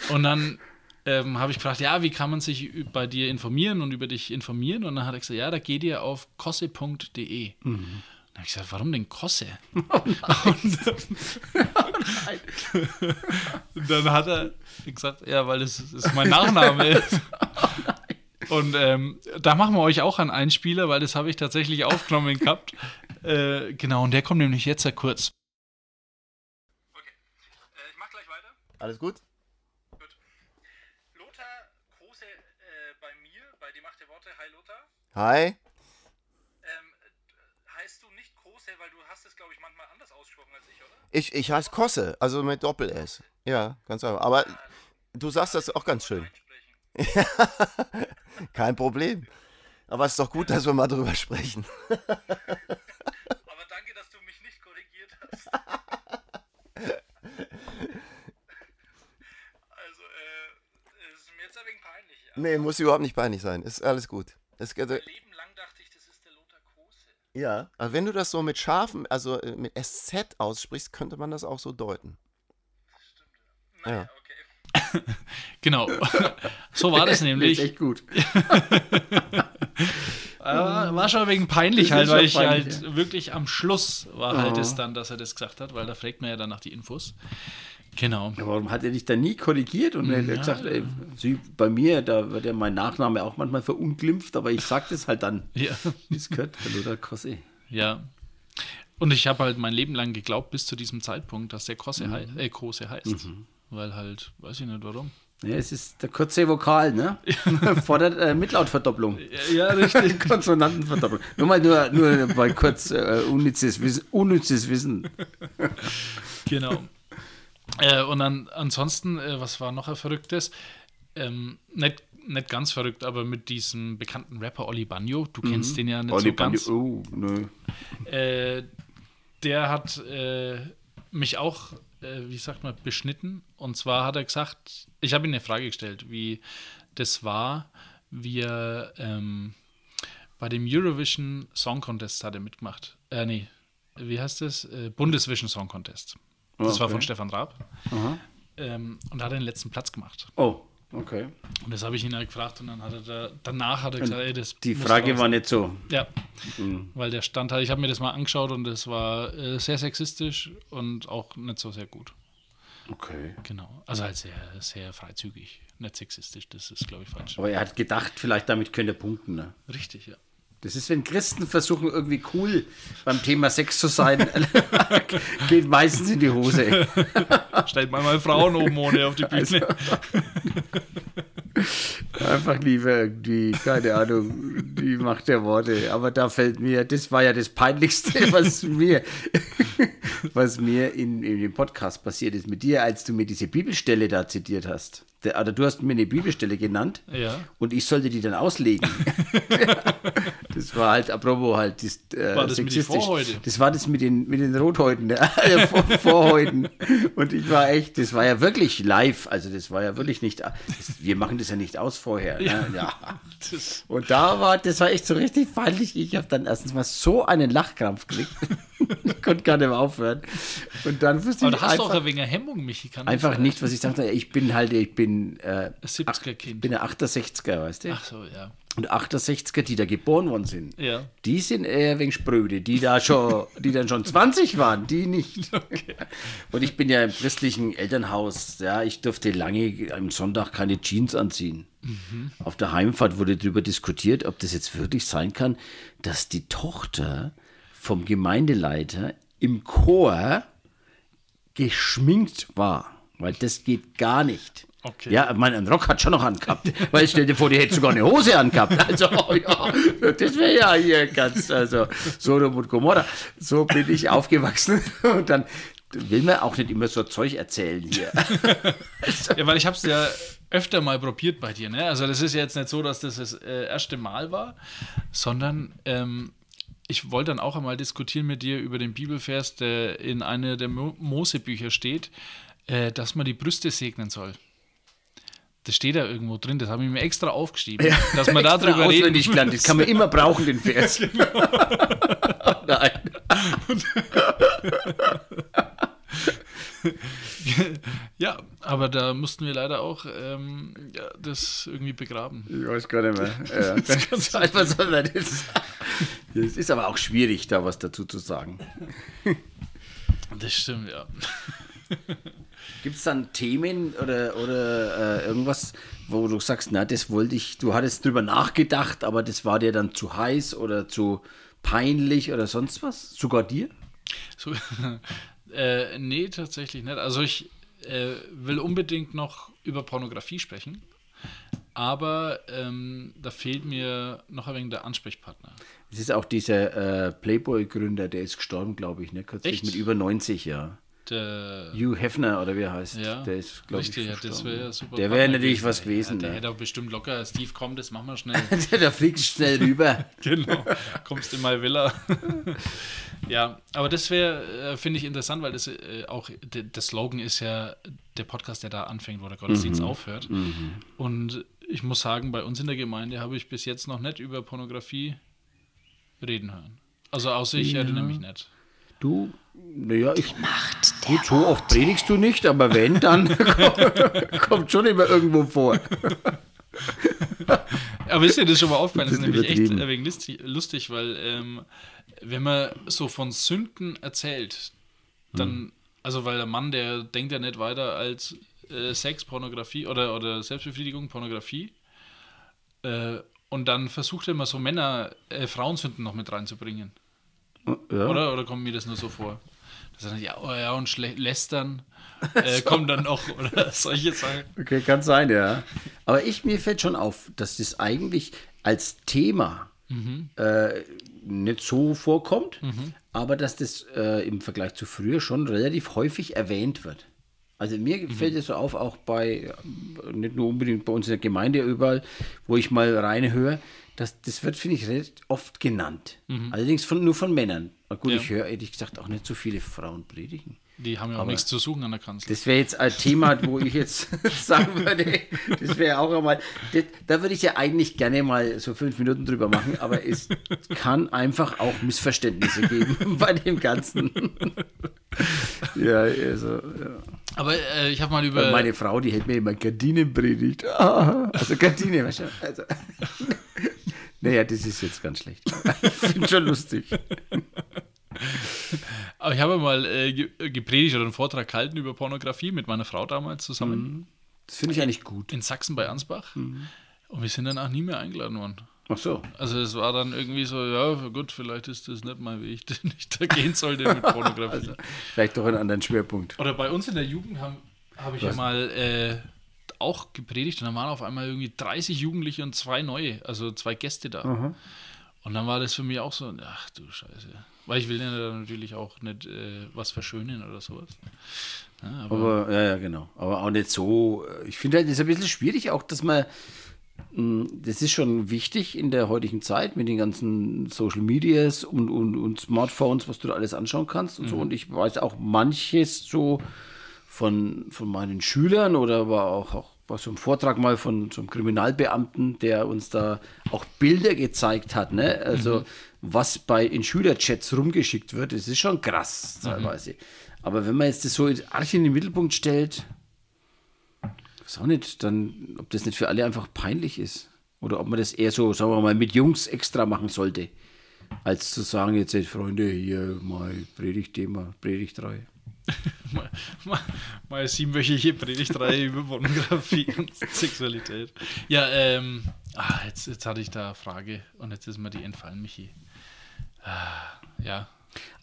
Und dann ähm, habe ich gefragt, ja, wie kann man sich bei dir informieren und über dich informieren? Und dann hat er gesagt, ja, da geht ihr auf kosse.de. Dann habe ich gesagt, warum denn Kosse? Und dann hat er gesagt, ja, weil es das ist mein Nachname ist. Und ähm, da machen wir euch auch einen Einspieler, weil das habe ich tatsächlich aufgenommen gehabt. Äh, genau, und der kommt nämlich jetzt ja kurz. Okay, ich mach gleich weiter. Alles gut? Lothar Kruse äh, bei mir, bei Die Macht der Worte. Hi Lothar. Hi. Ähm, heißt du nicht Kruse, weil du hast es, glaube ich, manchmal anders ausgesprochen als ich, oder? Ich, ich heiße Kosse, also mit Doppel-S. Ja, ganz einfach. Aber du sagst das auch ganz schön. Kein Problem. Aber es ist doch gut, dass wir mal drüber sprechen. Aber danke, dass du mich nicht korrigiert hast. also, äh, es ist mir jetzt ein wenig peinlich. Ja. Nee, muss überhaupt nicht peinlich sein. Ist alles gut. Es, also, Leben lang dachte ich, das ist der Lothar Kruse. ja. Aber wenn du das so mit scharfen, also äh, mit SZ aussprichst, könnte man das auch so deuten. Naja, Ja. genau. so war das Das ist nämlich. echt gut. Aber war schon wegen peinlich Das halt, weil ich peinlich, halt wirklich am Schluss war halt Oh. es dann, dass er das gesagt hat, weil da fragt man ja dann nach die Infos. Genau. Ja, Warum hat er dich dann nie korrigiert und er hat gesagt, ey, bei mir, da wird ja mein Nachname auch manchmal verunglimpft, aber ich sag das halt dann. Ja. Es gehört, der Lothar Kosse. ja. Und ich habe halt mein Leben lang geglaubt, bis zu diesem Zeitpunkt, dass der Krosse hei äh, Große heißt. Weil halt, weiß ich nicht warum. Ja, es ist der kurze Vokal, ne? Fordert äh, Mitlautverdopplung. Ja, richtig. Konsonantenverdopplung. Nur mal, nur, nur mal kurz äh, unnützes Wissen. Unnützes Wissen. genau. Äh, und dann ansonsten, äh, was war noch ein Verrücktes? Ähm, nicht, nicht ganz verrückt, aber mit diesem bekannten Rapper Oli Bagno, du kennst den ja nicht Oli so ganz. Bandi- Oh, nö. Äh, der hat äh, mich auch, äh, wie sagt man, beschnitten. Und zwar hat er gesagt, ich habe ihm eine Frage gestellt, wie das war, wie er ähm, bei dem Eurovision Song Contest hat er mitgemacht. Äh, nee, wie heißt das? Äh, Bundesvision Song Contest. Das war okay. von Stefan Raab. Ähm, und da hat er den letzten Platz gemacht. Oh, okay. Und das habe ich ihn halt gefragt und dann hat er da, danach hat er gesagt, ey, das Die Frage war nicht so. Ja, weil der stand halt, ich habe mir das mal angeschaut und das war äh, sehr sexistisch und auch nicht so sehr gut. Okay. Genau. Also halt sehr, sehr freizügig, nicht sexistisch, das ist, glaube ich, falsch. Aber er hat gedacht, vielleicht damit könnte er punkten. Ne? Richtig, ja. Das ist, wenn Christen versuchen, irgendwie cool beim Thema Sex zu sein, geht meistens in die Hose. Stellt mal mal Frauen oben ohne auf die Bühne. Einfach lieber irgendwie, keine Ahnung, die Macht der Worte. Aber da fällt mir, das war ja das Peinlichste, was mir, was mir in, in dem Podcast passiert ist mit dir, als du mir diese Bibelstelle da zitiert hast. Der, oder du hast mir eine Bibelstelle genannt Ja. und ich sollte die dann auslegen. das war halt, apropos halt, das, äh, War das mit den sexistisch. Vorhäuten? Das war das mit den, mit den Rothäuten? Ja, Vor Vorhäuten. Und ich war echt, das war ja wirklich live, also das war ja wirklich nicht, das, wir machen das ja nicht aus vorher. Ne? Ja. Und da war, das war echt so richtig peinlich. Ich habe dann erstens mal so einen Lachkrampf gekriegt. ich konnte gar nicht mehr aufhören. Und dann wusste aber ich da hast du auch einfach, ein wenig Hemmung, Michi. Kann einfach nicht, was ich sagte. Ich bin halt, ich bin, äh, 70er ich Kind. bin ein 68er, weißt du? Ach so, ja. Und 68er, die da geboren worden sind, Ja. die sind eher wegen Spröde. Die da schon, die dann schon 20 waren, die nicht. Und ich bin ja im christlichen Elternhaus. Ja, ich durfte lange am Sonntag keine Jeans anziehen. Auf der Heimfahrt wurde darüber diskutiert, ob das jetzt wirklich sein kann, dass die Tochter vom Gemeindeleiter im Chor geschminkt war. Weil das geht gar nicht. Okay. Ja, mein ein Rock hat schon noch angehabt. Weil stell dir vor, die hätte sogar eine Hose angehabt. Also, oh ja, das wäre ja hier ganz, also Sodom und Gomorra. So bin ich aufgewachsen. Und dann will man auch nicht immer so Zeug erzählen hier. Ja, weil ich habe es ja öfter mal probiert bei dir. Ne? Also das ist ja jetzt nicht so, dass das das äh, erste Mal war, sondern ähm, ich wollte dann auch einmal diskutieren mit dir über den Bibelvers, der in einer der Mo Mosebücher steht, äh, dass man die Brüste segnen soll. Das steht da irgendwo drin, das habe ich mir extra aufgeschrieben, dass man darüber reden gelernt. Das kann man immer brauchen, den Vers. Genau. Nein. Ja, aber da mussten wir leider auch ähm, ja, das irgendwie begraben. Ich weiß gar nicht mehr. Ja. Das, so, das, das ist aber auch schwierig, da was dazu zu sagen. Das stimmt, ja. Gibt es dann Themen oder, oder äh, irgendwas, wo du sagst, na, das wollte ich, du hattest drüber nachgedacht, aber das war dir dann zu heiß oder zu peinlich oder sonst was? Sogar dir? So, äh, nee, tatsächlich nicht. Also ich äh, will unbedingt noch über Pornografie sprechen, aber ähm, da fehlt mir noch ein wenig der Ansprechpartner. Das ist auch dieser äh, Playboy-Gründer, der ist gestorben, glaube ich, ne? Kürzlich Echt? mit über 90, ja. Der, Hugh Hefner oder wie er heißt. ja, der ist, glaube ich, ja, das wäre ja super. Der wäre natürlich was gewesen. Ja, der ne? hätte auch bestimmt locker. Steve, komm, das machen wir schnell. da fliegst du schnell rüber. genau. Kommst in meine Villa. ja, aber das wäre, äh, finde ich interessant, weil das äh, auch, der, der Slogan ist ja der Podcast, der da anfängt, wo der Gottesdienst aufhört. Und ich muss sagen, bei uns in der Gemeinde habe ich bis jetzt noch nicht über Pornografie reden hören. Also außer ich erinnere mich nicht. Du, naja, ich. Gut, so oft predigst du nicht, aber wenn, dann kommt schon immer irgendwo vor. Aber ist dir das schon mal aufgefallen? Das ist Das ist nämlich echt wenig lustig, lustig weil ähm, wenn man so von Sünden erzählt, dann, Hm. also weil der Mann, der denkt ja nicht weiter als äh, Sex, Pornografie oder, oder Selbstbefriedigung, Pornografie. Äh, und dann versucht er immer so Männer, äh, Frauensünden noch mit reinzubringen. Ja. Oder? Oder kommt mir das nur so vor? Das dann, ja, oh ja, und schle- lästern äh, kommt dann noch, oder solche Sachen. Okay, kann sein, ja. Aber ich, mir fällt schon auf, dass das eigentlich als Thema äh, nicht so vorkommt, aber dass das äh, im Vergleich zu früher schon relativ häufig erwähnt wird. Also mir fällt es so auf, auch bei, äh, nicht nur unbedingt bei uns in der Gemeinde, überall, wo ich mal reinhöre, dass das wird, finde ich, recht oft genannt. Allerdings von, nur von Männern. Gut, Ja. ich höre ehrlich gesagt auch nicht so viele Frauen predigen. Die haben ja auch nichts zu suchen an der Kanzel. Das wäre jetzt ein Thema, wo ich jetzt sagen würde, das wäre auch einmal, das, da würde ich ja eigentlich gerne mal so fünf Minuten drüber machen, aber es kann einfach auch Missverständnisse geben bei dem Ganzen. ja, also, ja. Aber äh, ich habe mal über. Meine Frau, die hält mir immer Gardinenpredigt. Ah, also Gardine? Also, naja, das ist jetzt ganz schlecht. Ich finde schon lustig. Aber ich habe mal äh, ge gepredigt oder einen Vortrag gehalten über Pornografie mit meiner Frau damals zusammen Das finde ich eigentlich gut. in Sachsen bei Ansbach. Und wir sind dann auch nie mehr eingeladen worden. Ach so. Also es war dann irgendwie so, ja gut, vielleicht ist das nicht mein Weg, den ich da gehen sollte mit Pornografie. Vielleicht doch einen anderen Schwerpunkt. Oder bei uns in der Jugend habe hab ich ja mal äh, auch gepredigt und dann waren auf einmal irgendwie 30 Jugendliche und zwei neue, also zwei Gäste da. Und dann war das für mich auch so, ach du Scheiße. Weil ich will ja natürlich auch nicht äh, was verschönen oder sowas. Ja, aber, Aber, ja, ja, genau. Aber auch nicht so. äh, Ich finde halt, es ist ein bisschen schwierig auch, dass man. mh, Das ist schon wichtig in der heutigen Zeit mit den ganzen Social Medias und, und, und Smartphones, was du da alles anschauen kannst und so. Und ich weiß auch manches so von, von meinen Schülern oder aber auch, auch bei so einem Vortrag mal von so einem Kriminalbeamten, der uns da auch Bilder gezeigt hat, ne? Also was bei in Schülerchats rumgeschickt wird, das ist schon krass teilweise. Aber wenn man jetzt das so arg in den Mittelpunkt stellt, weiß auch nicht, dann, ob das nicht für alle einfach peinlich ist. Oder ob man das eher so, sagen wir mal, mit Jungs extra machen sollte. Als zu sagen, jetzt, Freunde, hier mal Predigtthema, Predigtreihe. mal, siebenwöchige Predigtreihe über Pornografie und Sexualität. Ja, ähm, ah, jetzt, jetzt hatte ich da eine Frage und jetzt ist mir die entfallen, Michi. Ah, ja,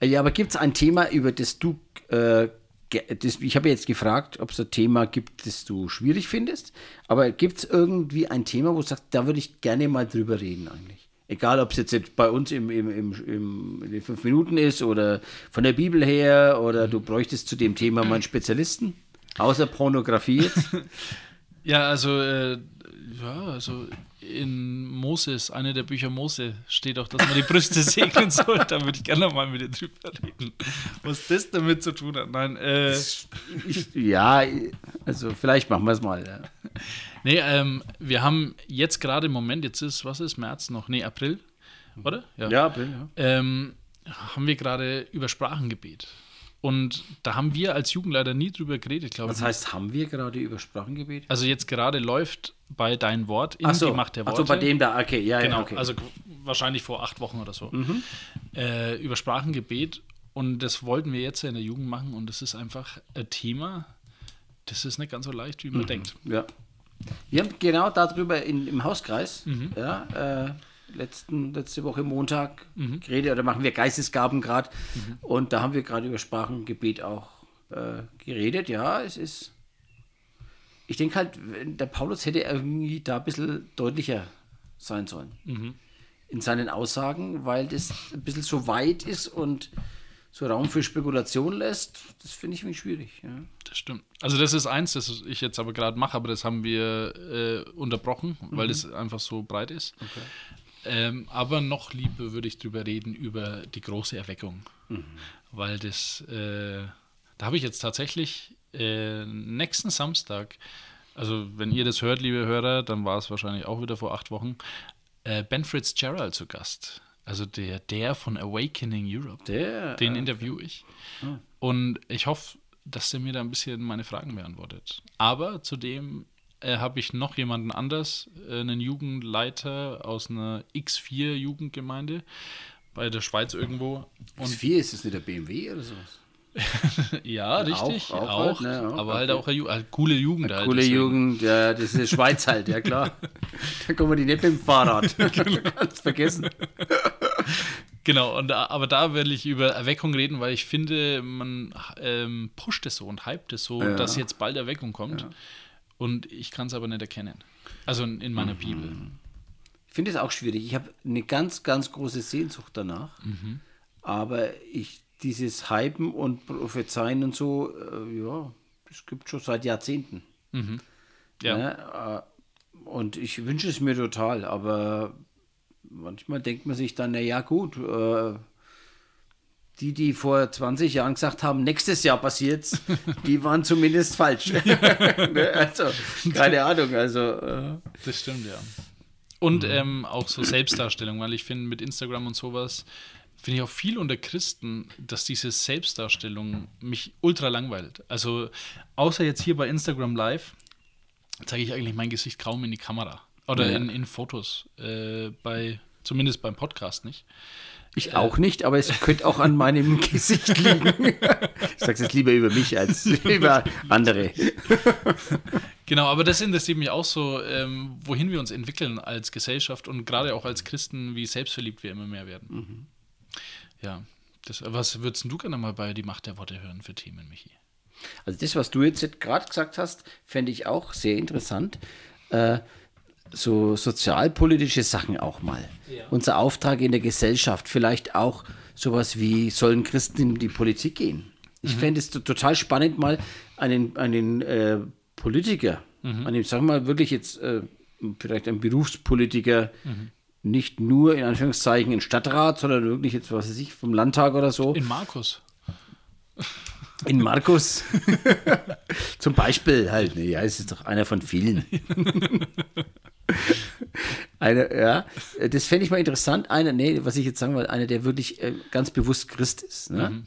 Ja, aber gibt es ein Thema, über das du, äh, das, ich habe jetzt gefragt, ob es ein Thema gibt, das du schwierig findest, aber gibt es irgendwie ein Thema, wo du sagst, da würde ich gerne mal drüber reden eigentlich? Egal, ob es jetzt bei uns im, im, im, im, in den fünf Minuten ist oder von der Bibel her oder du bräuchtest zu dem Thema mal einen Spezialisten, außer Pornografie jetzt. Ja, also, äh, ja, also in Moses, eine der Bücher Mose, steht auch, dass man die Brüste segnen soll. Da würde ich gerne mal mit dir drüber reden. Was das damit zu tun hat. Nein, äh, ja, also vielleicht machen wir es mal. Ja. nee, ähm, wir haben jetzt gerade im Moment, jetzt ist, was ist, März noch? Nee, April, oder? Ja, Bill, ja. ähm, haben wir gerade über Sprachengebet. Und da haben wir als Jugendleiter nie drüber geredet, glaube ich. Was heißt, haben wir gerade über Sprachengebet? Also jetzt gerade läuft bei Dein Wort in Ach so, die Macht der ach Worte. so, bei dem da, okay, ja, Genau, ja, okay. also wahrscheinlich vor acht Wochen oder so. Mhm. Äh, über Sprachengebet. Und das wollten wir jetzt in der Jugend machen. Und das ist einfach ein Thema, das ist nicht ganz so leicht, wie man Mhm. denkt. Ja. Wir haben genau darüber in, im Hauskreis, Mhm. ja, äh, letzten, letzte Woche Montag Mhm. geredet, oder machen wir Geistesgaben gerade. Und da haben wir gerade über Sprachengebet auch äh, geredet. Ja, es ist. Ich denke halt, der Paulus hätte irgendwie da ein bisschen deutlicher sein sollen. Mhm. In seinen Aussagen, weil das ein bisschen so weit ist und so Raum für Spekulation lässt. Das finde ich irgendwie schwierig. Ja. Das stimmt. Also das ist eins, das ich jetzt aber gerade mache, aber das haben wir äh, unterbrochen, weil es einfach so breit ist. Ähm, aber noch lieber würde ich drüber reden, über die große Erweckung. Weil das, äh, da habe ich jetzt tatsächlich äh, nächsten Samstag, also wenn ihr das hört, liebe Hörer, dann war es wahrscheinlich auch wieder vor acht Wochen, äh, Ben Fitzgerald zu Gast. Also der, der von Awakening Europe. Der, Den interview ich. Und ich hoffe, dass der mir da ein bisschen meine Fragen beantwortet. Aber zudem äh, habe ich noch jemanden anders, äh, einen Jugendleiter aus einer X4-Jugendgemeinde bei der Schweiz irgendwo. Und S4 ist das nicht der BMW oder sowas? ja, richtig, auch auch, halt, ne, auch, aber okay. halt auch eine Ju halt coole Jugend. halt, Coole deswegen. Jugend, ja, das ist Schweiz halt, ja klar. da kommen wir die nicht mit dem Fahrrad. Kannst vergessen. Genau, und da, aber da will ich über Erweckung reden, weil ich finde, man ähm, pusht es so und hypt es so, Ja. dass jetzt bald Erweckung kommt. Und ich kann es aber nicht erkennen. Also in, in meiner Bibel. Ich finde es auch schwierig. Ich habe eine ganz, ganz große Sehnsucht danach. Aber ich, dieses Hypen und Prophezeien und so, äh, ja, das gibt schon seit Jahrzehnten. Ja. Ne? Äh, Und ich wünsche es mir total, aber manchmal denkt man sich dann, na ja gut, äh, die, die vor 20 Jahren gesagt haben, nächstes Jahr passiert's, die waren zumindest falsch. Ne? also, keine Ahnung, also äh, Das stimmt, ja. Und ähm, auch so Selbstdarstellung, weil ich finde, mit Instagram und sowas finde ich auch viel unter Christen, dass diese Selbstdarstellung mich ultra langweilt. Also, außer jetzt hier bei Instagram Live, zeige ich eigentlich mein Gesicht kaum in die Kamera. Oder Ja. in, in Fotos. Äh, bei, zumindest beim Podcast nicht. ich auch nicht, aber es könnte auch an meinem Gesicht liegen. ich sage jetzt lieber über mich als über andere. Genau, aber das interessiert mich auch so, ähm, wohin wir uns entwickeln als Gesellschaft und gerade auch als Christen, wie selbstverliebt wir immer mehr werden. Ja, das, was würdest du gerne mal bei Die Macht der Worte hören für Themen, Michi? Also das, was du jetzt gerade gesagt hast, fände ich auch sehr interessant. Äh, so sozialpolitische Sachen auch mal. Unser Auftrag in der Gesellschaft, vielleicht auch sowas wie, sollen Christen in die Politik gehen? Ich fände es to- total spannend, mal einen, einen äh, Politiker, einen, sagen wir mal, wirklich jetzt äh, vielleicht ein Berufspolitiker, nicht nur in Anführungszeichen ein Stadtrat, sondern wirklich jetzt, was weiß ich, vom Landtag oder so. In Markus. In Markus. Zum Beispiel halt. ne, Ja, es ist doch einer von vielen. einer, ja, das fände ich mal interessant. Einer, nee, was ich jetzt sagen wollte, einer, der wirklich äh, ganz bewusst Christ ist. Ne?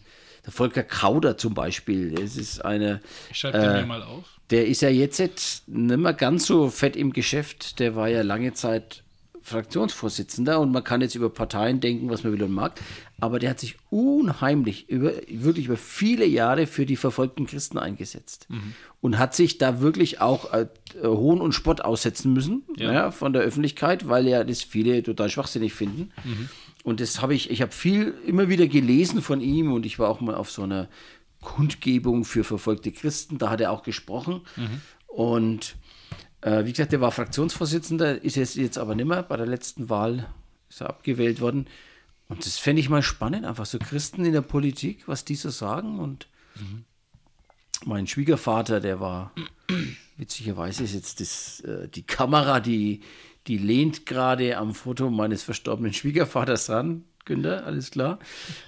Der Volker Kauder zum Beispiel. Das ist einer, Ich schreibe den mir mal auf. der ist ja jetzt nicht mehr ganz so fett im Geschäft. Der war ja lange Zeit Fraktionsvorsitzender und man kann jetzt über Parteien denken, was man will und mag. Aber der hat sich unheimlich, über, wirklich über viele Jahre für die verfolgten Christen eingesetzt. Und hat sich da wirklich auch äh, Hohn und Spott aussetzen müssen Ja. ja. von der Öffentlichkeit, weil ja das viele total schwachsinnig finden. Und das habe ich, ich habe viel immer wieder gelesen von ihm und ich war auch mal auf so einer Kundgebung für verfolgte Christen, da hat er auch gesprochen. Und äh, wie gesagt, der war Fraktionsvorsitzender, ist jetzt, jetzt aber nicht mehr. Bei der letzten Wahl ist er abgewählt worden. Und das fände ich mal spannend, einfach so Christen in der Politik, was die so sagen. Und mein Schwiegervater, der war, witzigerweise ist jetzt das, äh, die Kamera, die, die lehnt gerade am Foto meines verstorbenen Schwiegervaters dran. Günther, alles klar.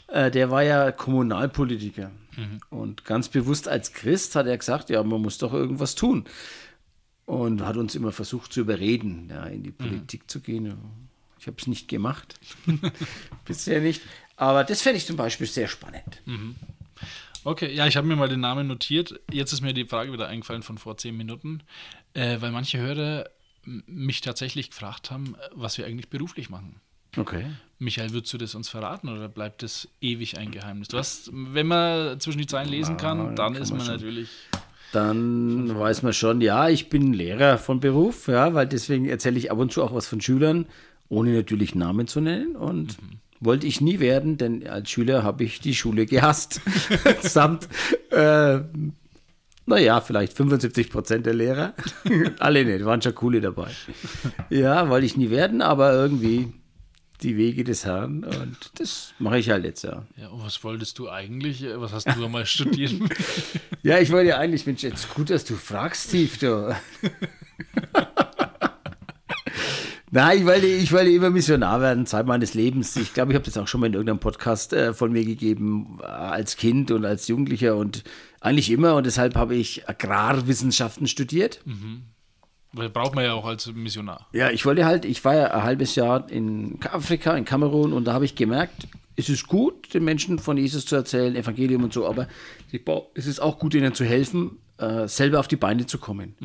Äh, der war ja Kommunalpolitiker. Und ganz bewusst als Christ hat er gesagt, ja, man muss doch irgendwas tun. Und hat uns immer versucht zu überreden, ja, in die Politik zu gehen. Ich habe es nicht gemacht. Bisher nicht. Aber das fände ich zum Beispiel sehr spannend. Okay, ja, ich habe mir mal den Namen notiert. Jetzt ist mir die Frage wieder eingefallen von vor zehn Minuten, äh, weil manche Hörer mich tatsächlich gefragt haben, was wir eigentlich beruflich machen. Okay. Michael, würdest du das uns verraten oder bleibt das ewig ein Geheimnis? Du hast, wenn man zwischen die Zeilen lesen kann, dann ist man natürlich. Dann weiß man schon, ja, ich bin Lehrer von Beruf, ja, weil deswegen erzähle ich ab und zu auch was von Schülern, ohne natürlich Namen zu nennen. Und wollte ich nie werden, denn als Schüler habe ich die Schule gehasst. Samt, äh, naja, vielleicht 75 Prozent der Lehrer. Alle nicht, waren schon coole dabei. Ja, wollte ich nie werden, aber irgendwie die Wege des Herrn und das mache ich halt jetzt, ja. Ja, und was wolltest du eigentlich? äh, Was hast du einmal studiert? Ja, ich wollte ja eigentlich, Mensch, jetzt gut, dass du fragst, Steve, du. Nein, ich wollte, ich wollte immer Missionar werden, Zeit meines Lebens. Ich glaube, ich habe das auch schon mal in irgendeinem Podcast äh, von mir gegeben, äh, als Kind und als Jugendlicher und eigentlich immer. Und deshalb habe ich Agrarwissenschaften studiert. Weil braucht man ja auch als Missionar. Ja, ich wollte halt, ich war ja ein halbes Jahr in Afrika, in Kamerun und da habe ich gemerkt, es ist gut, den Menschen von Jesus zu erzählen, Evangelium und so, aber es ist auch gut, ihnen zu helfen, äh, selber auf die Beine zu kommen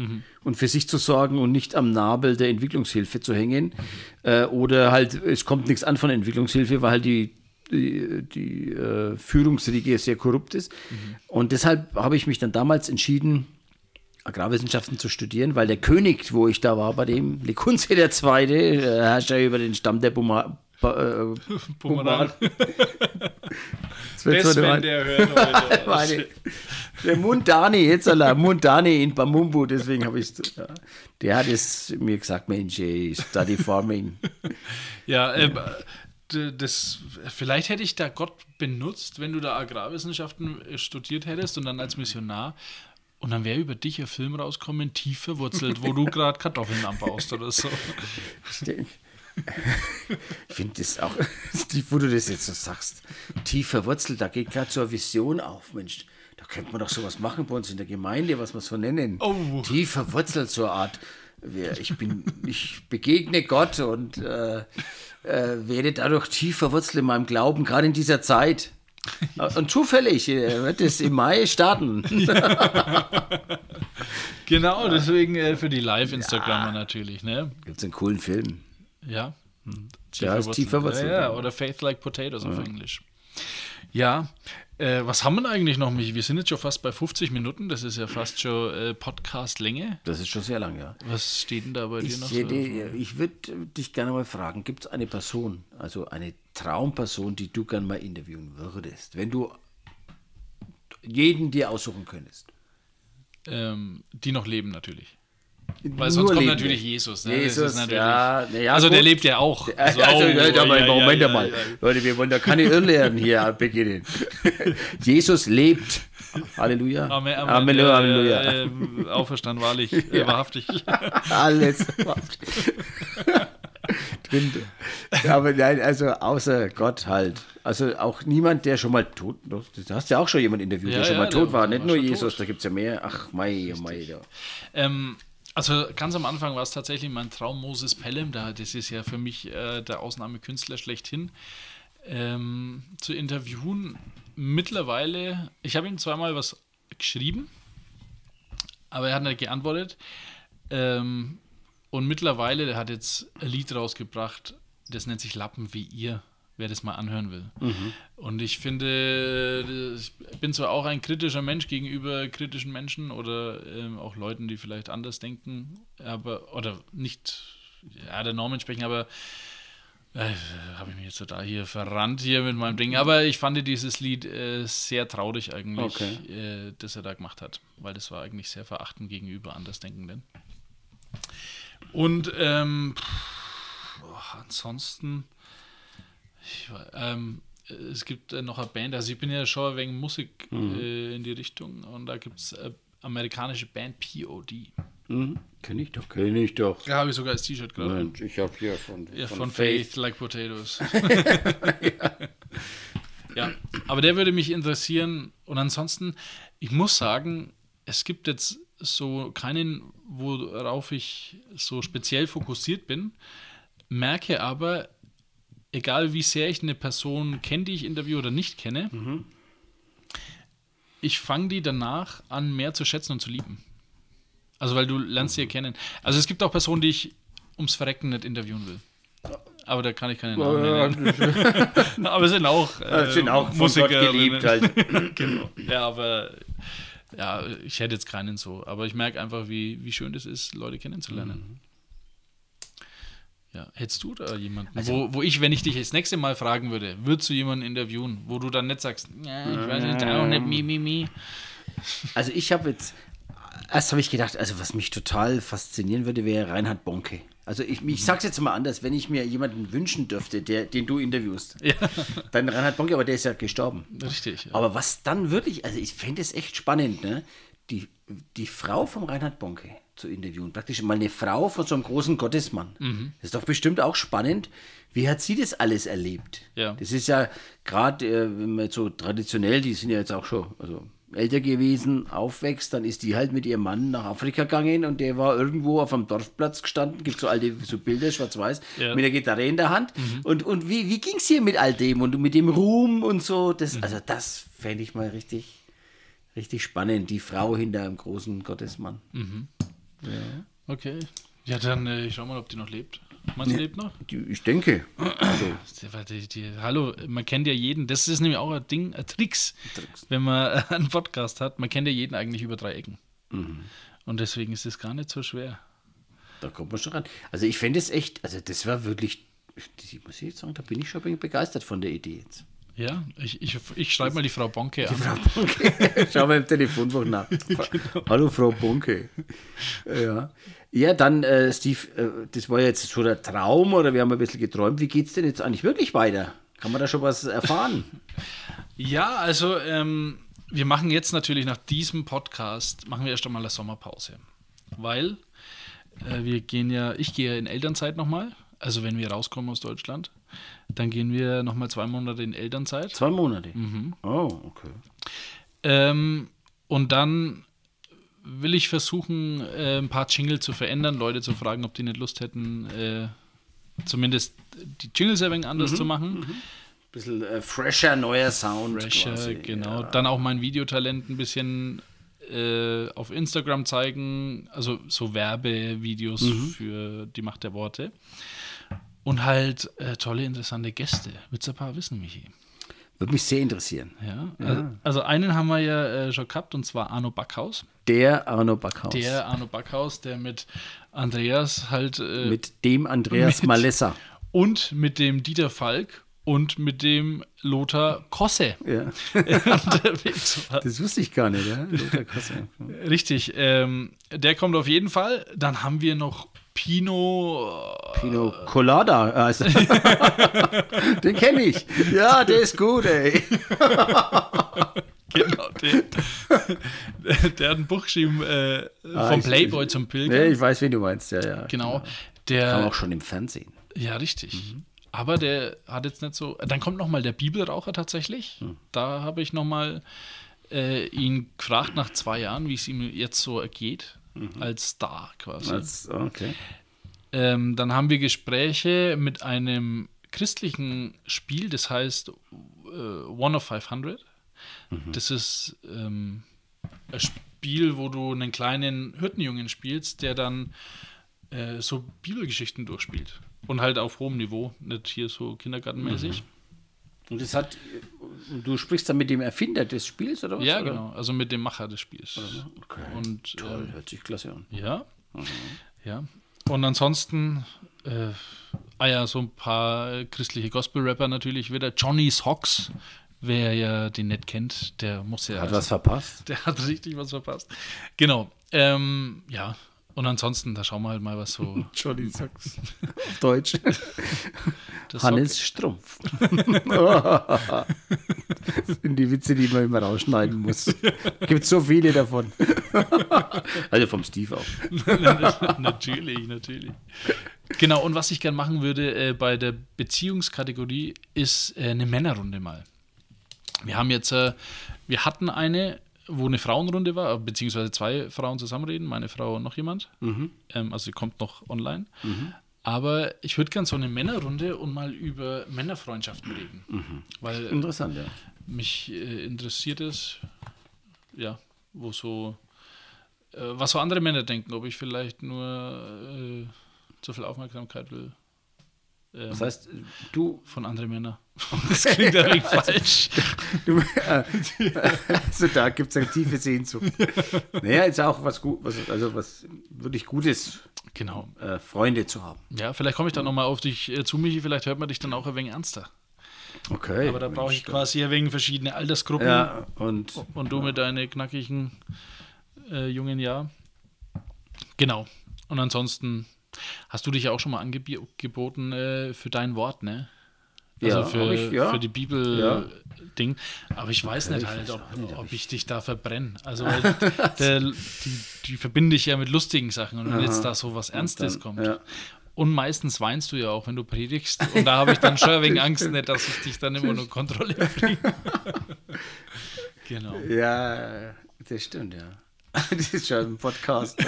und für sich zu sorgen und nicht am Nabel der Entwicklungshilfe zu hängen. Äh, oder halt, es kommt nichts an von Entwicklungshilfe, weil halt die, die, die äh, Führungsriege sehr korrupt ist. Und deshalb habe ich mich dann damals entschieden, Agrarwissenschaften zu studieren, weil der König, wo ich da war, bei dem Lekunze der Zweite, äh, herrscht ja über den Stamm der Buma, ba, äh, Bumerang. Das Das, wenn der hört, meine, der Mundani, jetzt allein, Mundani in Bamumbu, deswegen habe ich ja, der hat es mir gesagt, Mensch, ey, study farming. Ja, äh, das, vielleicht hätte ich da Gott benutzt, wenn du da Agrarwissenschaften äh, studiert hättest und dann als Missionar. Und dann wäre über dich ein Film rauskommen, tief verwurzelt, wo du gerade Kartoffeln anbaust oder so. Ich finde das auch, wo du das jetzt so sagst, tief verwurzelt, da geht gerade so eine Vision auf, Mensch. Da könnte man doch sowas machen bei uns in der Gemeinde, was wir so nennen. Oh. Tief verwurzelt, so eine Art. Ich, bin, ich begegne Gott und äh, äh, werde dadurch tief verwurzelt in meinem Glauben, gerade in dieser Zeit. Und zufällig äh, wird es im Mai starten. Genau, deswegen äh, für die Live-Instagrammer natürlich, ne? Gibt es einen coolen Film. Ja. Ja, ist tief verwurzelt, Ja, ja, ja. oder Faith Like Potatoes auf Englisch. Ja, äh, was haben wir eigentlich noch? Michi? Wir sind jetzt schon fast bei 50 Minuten, das ist ja fast schon äh, Podcast-Länge. Das ist schon sehr lang, ja. Was steht denn da bei dir Ich, noch? hätte, So? ich würde dich gerne mal fragen, gibt es eine Person, also eine Traumperson, die du gerne mal interviewen würdest, wenn du jeden dir aussuchen könntest? Ähm, die noch leben natürlich. Weil sonst kommt natürlich Jesus. Ne? Jesus, natürlich, ja, ja, also der gut. lebt ja auch. Also, So, Leute, aber ja, Moment ja, mal. Leute, wir wollen da keine Irrlehren hier beginnen. Jesus lebt. Halleluja. Amen, Amen, Halleluja. äh, Halleluja. Äh, auferstanden, wahrlich, äh, wahrhaftig. Alles. Drin. Aber nein, also außer Gott halt. Also auch niemand, der schon mal tot, du hast ja auch schon jemand interviewt, der schon mal der tot war, war nicht nur tot. Jesus, da gibt es ja mehr. Ach, mei, oh mei. Ja. Ähm, also ganz am Anfang war es tatsächlich mein Traum Moses Pelham, da das ist ja für mich äh, der Ausnahmekünstler schlechthin, ähm, zu interviewen. Mittlerweile, ich habe ihm zweimal was geschrieben, aber er hat nicht geantwortet. Ähm, und mittlerweile, der hat jetzt ein Lied rausgebracht, das nennt sich Lappen wie ihr, wer das mal anhören will. Und ich finde, ich bin zwar auch ein kritischer Mensch gegenüber kritischen Menschen oder ähm, auch Leuten, die vielleicht anders denken, aber oder nicht ja, der Norm entsprechen, aber äh, habe ich mich jetzt total hier verrannt hier mit meinem Ding. Aber ich fand dieses Lied äh, sehr traurig eigentlich, Okay. äh, das er da gemacht hat, weil das war eigentlich sehr verachtend gegenüber Andersdenkenden. Und ähm, pff, boah, ansonsten, ich, ähm, es gibt äh, noch eine Band, also ich bin ja schon wegen Musik äh, in die Richtung und da gibt es äh, amerikanische Band POD. Mhm. Kenn ich doch, kenn ich doch. Da habe ich sogar als T-Shirt gerade. Mensch, ich habe hier von, Ja, von, Faith, Like Potatoes. ja, aber der würde mich interessieren. Und ansonsten, ich muss sagen, es gibt jetzt so keinen, worauf ich so speziell fokussiert bin, merke aber, egal wie sehr ich eine Person kenne, die ich interviewe oder nicht kenne, ich fange die danach an, mehr zu schätzen und zu lieben. Also, weil du lernst sie ja kennen. Also, es gibt auch Personen, die ich ums Verrecken nicht interviewen will. Aber da kann ich keine Namen nennen. aber es sind auch, äh, sind auch Musiker. Geliebt halt. genau. Ja, aber ja, ich hätte jetzt keinen so. Aber ich merke einfach, wie, wie schön das ist, Leute kennenzulernen. Ja, hättest du da jemanden, wo, wo ich, wenn ich dich das nächste Mal fragen würde, würdest du jemanden interviewen, wo du dann nicht sagst, ja, ich weiß nicht, auch nicht, mi, mi, mi. Also ich habe jetzt, erst habe ich gedacht, also was mich total faszinieren würde, wäre Reinhard Bonke. Also ich, ich sag's jetzt mal anders, wenn ich mir jemanden wünschen dürfte, der, den du interviewst, dann Reinhard Bonke, aber der ist ja gestorben. Richtig. Ja. Aber was dann wirklich, also ich fände es echt spannend, ne? Die, die Frau vom Reinhard Bonke zu interviewen. Praktisch mal eine Frau von so einem großen Gottesmann. Mhm. Das ist doch bestimmt auch spannend. Wie hat sie das alles erlebt? Ja. Das ist ja gerade, äh, wenn man jetzt so traditionell, die sind ja jetzt auch schon also älter gewesen, aufwächst, dann ist die halt mit ihrem Mann nach Afrika gegangen und der war irgendwo auf einem Dorfplatz gestanden, gibt so alte so Bilder, schwarz-weiß, Ja. mit der Gitarre in der Hand. Und, und wie, wie ging es hier mit all dem und mit dem Ruhm und so? Mhm. Das, Also das fände ich mal richtig, richtig spannend, die Frau hinter einem großen Gottesmann. Okay. Ja, dann äh, schau mal, ob die noch lebt. Meinst du, lebt noch? Die, ich denke. Also, Die, die, hallo, man kennt ja jeden. Das ist nämlich auch ein Ding, ein Tricks, wenn man einen Podcast hat. Man kennt ja jeden eigentlich über drei Ecken. Und deswegen ist es gar nicht so schwer. da kommt man schon ran. Also ich fände es echt, also das war wirklich, ich muss ich jetzt sagen, da bin ich schon begeistert von der Idee jetzt. Ja, ich, ich, ich schreibe mal die Frau Bonke an. Schau mal im Telefonbuch nach. Hallo Frau Bunke. Ja, ja dann, äh, Steve, äh, das war jetzt so der Traum oder wir haben ein bisschen geträumt. Wie geht es denn jetzt eigentlich wirklich weiter? Kann man da schon was erfahren? Ja, also ähm, wir machen jetzt natürlich nach diesem Podcast, machen wir erst einmal eine Sommerpause. Weil äh, wir gehen ja, ich gehe ja in Elternzeit nochmal. Also wenn wir rauskommen aus Deutschland, dann gehen wir nochmal zwei Monate in Elternzeit. Zwei Monate. Oh, okay. Ähm, und dann will ich versuchen, äh, ein paar Jingle zu verändern, Leute zu fragen, ob die nicht Lust hätten, äh, zumindest die Jingles ein wenig anders zu machen. Bisschen äh, fresher, neuer Sound. Fresher, quasi. genau. Ja. Dann auch mein Videotalent ein bisschen äh, auf Instagram zeigen, also so Werbevideos Mhm. für die Macht der Worte. Und halt äh, tolle, interessante Gäste. Willst du ein paar wissen, Michi? Würde mich sehr interessieren. Ja. Also, also einen haben wir ja äh, schon gehabt, und zwar Arno Backhaus. Der Arno Backhaus. Der Arno Backhaus, der mit Andreas halt äh, mit dem Andreas mit- Malessa. und mit dem Dieter Falk und mit dem Lothar Kosse Ja. unterwegs war. Das wusste ich gar nicht, ja? Lothar Kosse. Richtig, ähm, der kommt auf jeden Fall. Dann haben wir noch Pino. Pino Colada. Also. Den kenne ich. Ja, der ist gut, ey. Genau, der, der hat ein Buch geschrieben äh, Ah, vom ich- Playboy zum Pilger. Ja, ich weiß, wen du meinst, ja, ja. Genau. Kam Der, auch schon im Fernsehen. ja, richtig. Mhm. Aber der hat jetzt nicht so. Dann kommt noch mal der Bibelraucher tatsächlich. Hm. Da habe ich noch mal äh, ihn gefragt nach zwei Jahren, wie es ihm jetzt so ergeht. Als Star quasi. Mhm. Als, okay. Ähm, dann haben wir Gespräche mit einem christlichen Spiel, das heißt äh, One of 500. Das ist ähm, ein Spiel, wo du einen kleinen Hirtenjungen spielst, der dann äh, so Bibelgeschichten durchspielt. Und halt auf hohem Niveau, nicht hier so kindergartenmäßig. Und das hat, du sprichst dann mit dem Erfinder des Spiels, oder was? Ja, oder? genau. Also mit dem Macher des Spiels. Okay. Und Toll, ähm, hört sich klasse an. Ja. Ja. Und ansonsten, äh, ah ja, so ein paar äh, christliche Gospel-Rapper natürlich wieder. Johnny Socks, wer ja den nicht kennt, der muss ja. Hat was verpasst? Der hat richtig was verpasst. Genau. Ähm, ja. Und ansonsten, da schauen wir halt mal, was so. Johnny Sachs. Auf Deutsch. das Hannes Strumpf. das sind die Witze, die man immer rausschneiden muss. Gibt so viele davon. also vom Steve auch. natürlich, natürlich. Genau, und was ich gern machen würde äh, bei der Beziehungskategorie ist äh, eine Männerrunde mal. Wir haben jetzt, äh, wir hatten eine, wo eine Frauenrunde war, beziehungsweise zwei Frauen zusammenreden, meine Frau und noch jemand. Ähm, also sie kommt noch online. Aber ich würde gern so eine Männerrunde und mal über Männerfreundschaften reden. Weil Interessant, ja. mich äh, interessiert es, ja, wo so, äh, was so andere Männer denken, ob ich vielleicht nur äh, zu viel Aufmerksamkeit will ähm, Das heißt, du, von anderen Männern. Das klingt ein wenig falsch. du äh, also da gibt es eine tiefe Sehnsucht. Naja, ist auch was gut, was, also was wirklich Gutes, Genau. äh, Freunde zu haben. Ja, vielleicht komme ich dann nochmal auf dich äh, zu, Michi, vielleicht hört man dich dann auch ein wenig ernster. Okay. Aber da brauche ich quasi ein wenig verschiedene Altersgruppen Ja, und und du mit deinen knackigen äh, jungen Jahr. Genau. Und ansonsten hast du dich ja auch schon mal angeboten äh, für dein Wort, ne? Also Ja, für, ich, ja. für die Bibel-Ding. Aber ich weiß nicht ich halt, ob, nicht, ob ich dich da verbrenne. Also der, die, die verbinde ich ja mit lustigen Sachen. Und wenn jetzt da so was Ernstes dann, kommt. ja. Und meistens weinst du ja auch, wenn du predigst. Und da habe ich dann schon wenig Angst, nicht, dass ich dich dann immer nur Kontrolle bringe. genau. Ja, das stimmt, ja. Das ist schon ein Podcast.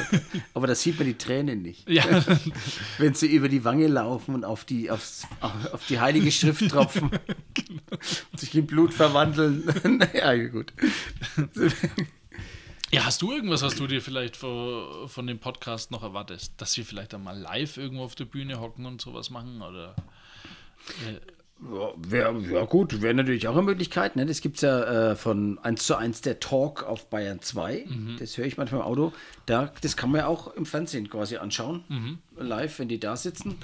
Aber da sieht man die Tränen nicht. Ja, Wenn sie über die Wange laufen und auf die, aufs, auf die heilige Schrift tropfen. und sich in Blut verwandeln. naja, gut. Ja, hast du irgendwas, was du dir vielleicht von, von dem Podcast noch erwartest? Dass wir vielleicht einmal live irgendwo auf der Bühne hocken und sowas machen? Oder Ja, wär, ja gut, wäre natürlich auch eine Möglichkeit. Ne? Das gibt es ja äh, von 1 zu 1 der Talk auf Bayern 2. Das höre ich manchmal im Auto. Da, das kann man ja auch im Fernsehen quasi anschauen. Live, wenn die da sitzen.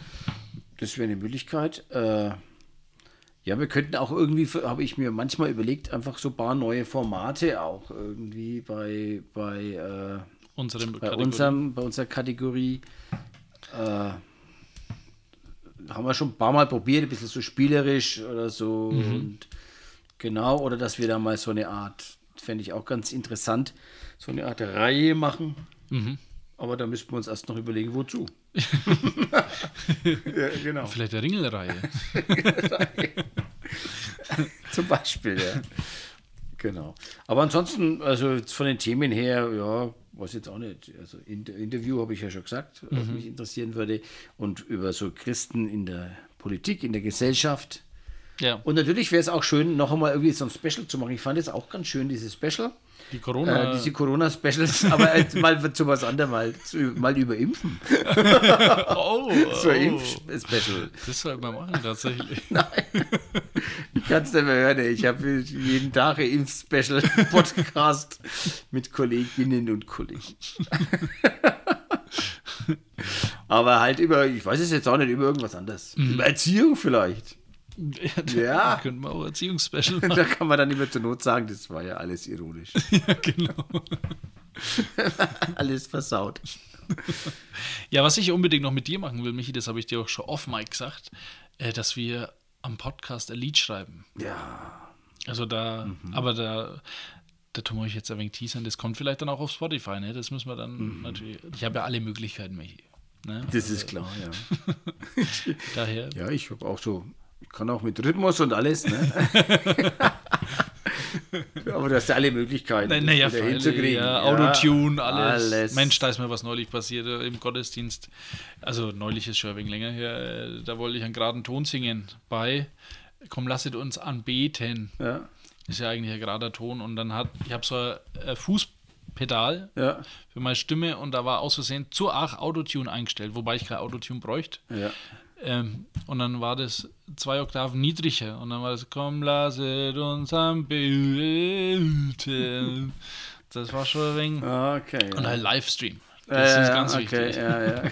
Das wäre eine Möglichkeit. Äh, ja, wir könnten auch irgendwie, habe ich mir manchmal überlegt, einfach so ein paar neue Formate auch irgendwie bei, bei, äh, unserem bei, Kategorie? unserem, bei unserer Kategorie. Äh, haben wir schon ein paar Mal probiert, ein bisschen so spielerisch oder so. Und genau, oder dass wir da mal so eine Art, fände ich auch ganz interessant, so eine Art Reihe machen. Aber da müssten wir uns erst noch überlegen, wozu. ja, genau. Vielleicht der Ringelreihe. Zum Beispiel, ja. Genau. Aber ansonsten, also jetzt von den Themen her, ja, weiß jetzt auch nicht. Also Inter Interview habe ich ja schon gesagt, was mich interessieren würde. Und über so Christen in der Politik, in der Gesellschaft. Ja, Und natürlich wäre es auch schön, noch einmal irgendwie so ein Special zu machen. Ich fand jetzt auch ganz schön, dieses Special. Die Corona. Äh, diese Corona-Specials, aber jetzt mal zu was anderem, mal, zu, mal über Impfen. oh, So ein oh, Impf-Special. das sollten wir machen tatsächlich. Ich kann es nicht mehr hören. ey. Ich habe jeden Tag ein Impf-Special-Podcast mit Kolleginnen und Kollegen. Aber halt über, ich weiß es jetzt auch nicht, über irgendwas anderes. Über Erziehung vielleicht. Ja. Könnten wir auch Erziehungsspecial machen. Da kann man dann immer zur Not sagen, das war ja alles ironisch. ja, genau. alles versaut. Ja, was ich unbedingt noch mit dir machen will, Michi, das habe ich dir auch schon off-Mic gesagt, äh, dass wir am Podcast ein Lied schreiben. Ja. Also da, Mhm. aber da, da tun wir euch jetzt ein wenig teasern. Das kommt vielleicht dann auch auf Spotify, ne? Das müssen wir dann natürlich. Ich habe ja alle Möglichkeiten, Michi. Ne? Mhm. Das ist klar, ja. Daher. Ja, ich habe auch so, ich kann auch mit Rhythmus und alles, ne? Aber du hast ja alle Möglichkeiten, das Naja, wieder hinzukriegen. ja, Autotune, alles. alles. Mensch, da ist mir was neulich passiert äh, im Gottesdienst. Also neulich ist schon ein wenig länger her. äh, Da wollte ich einen geraden Ton singen bei Komm, lasset uns anbeten. Ja, Ist ja eigentlich ein gerader Ton. Und dann hat, ich habe so ein Fußpedal ja, für meine Stimme und da war aus Versehen zu arg Autotune eingestellt, wobei ich kein Autotune bräuchte. ja. Ähm, und dann war das zwei Oktaven niedriger und dann war das Komm, lasset uns anbeten. Das war schon ein wenig. Okay. Und halt Livestream. Das Ja, ist ganz okay, wichtig. Ja, ja.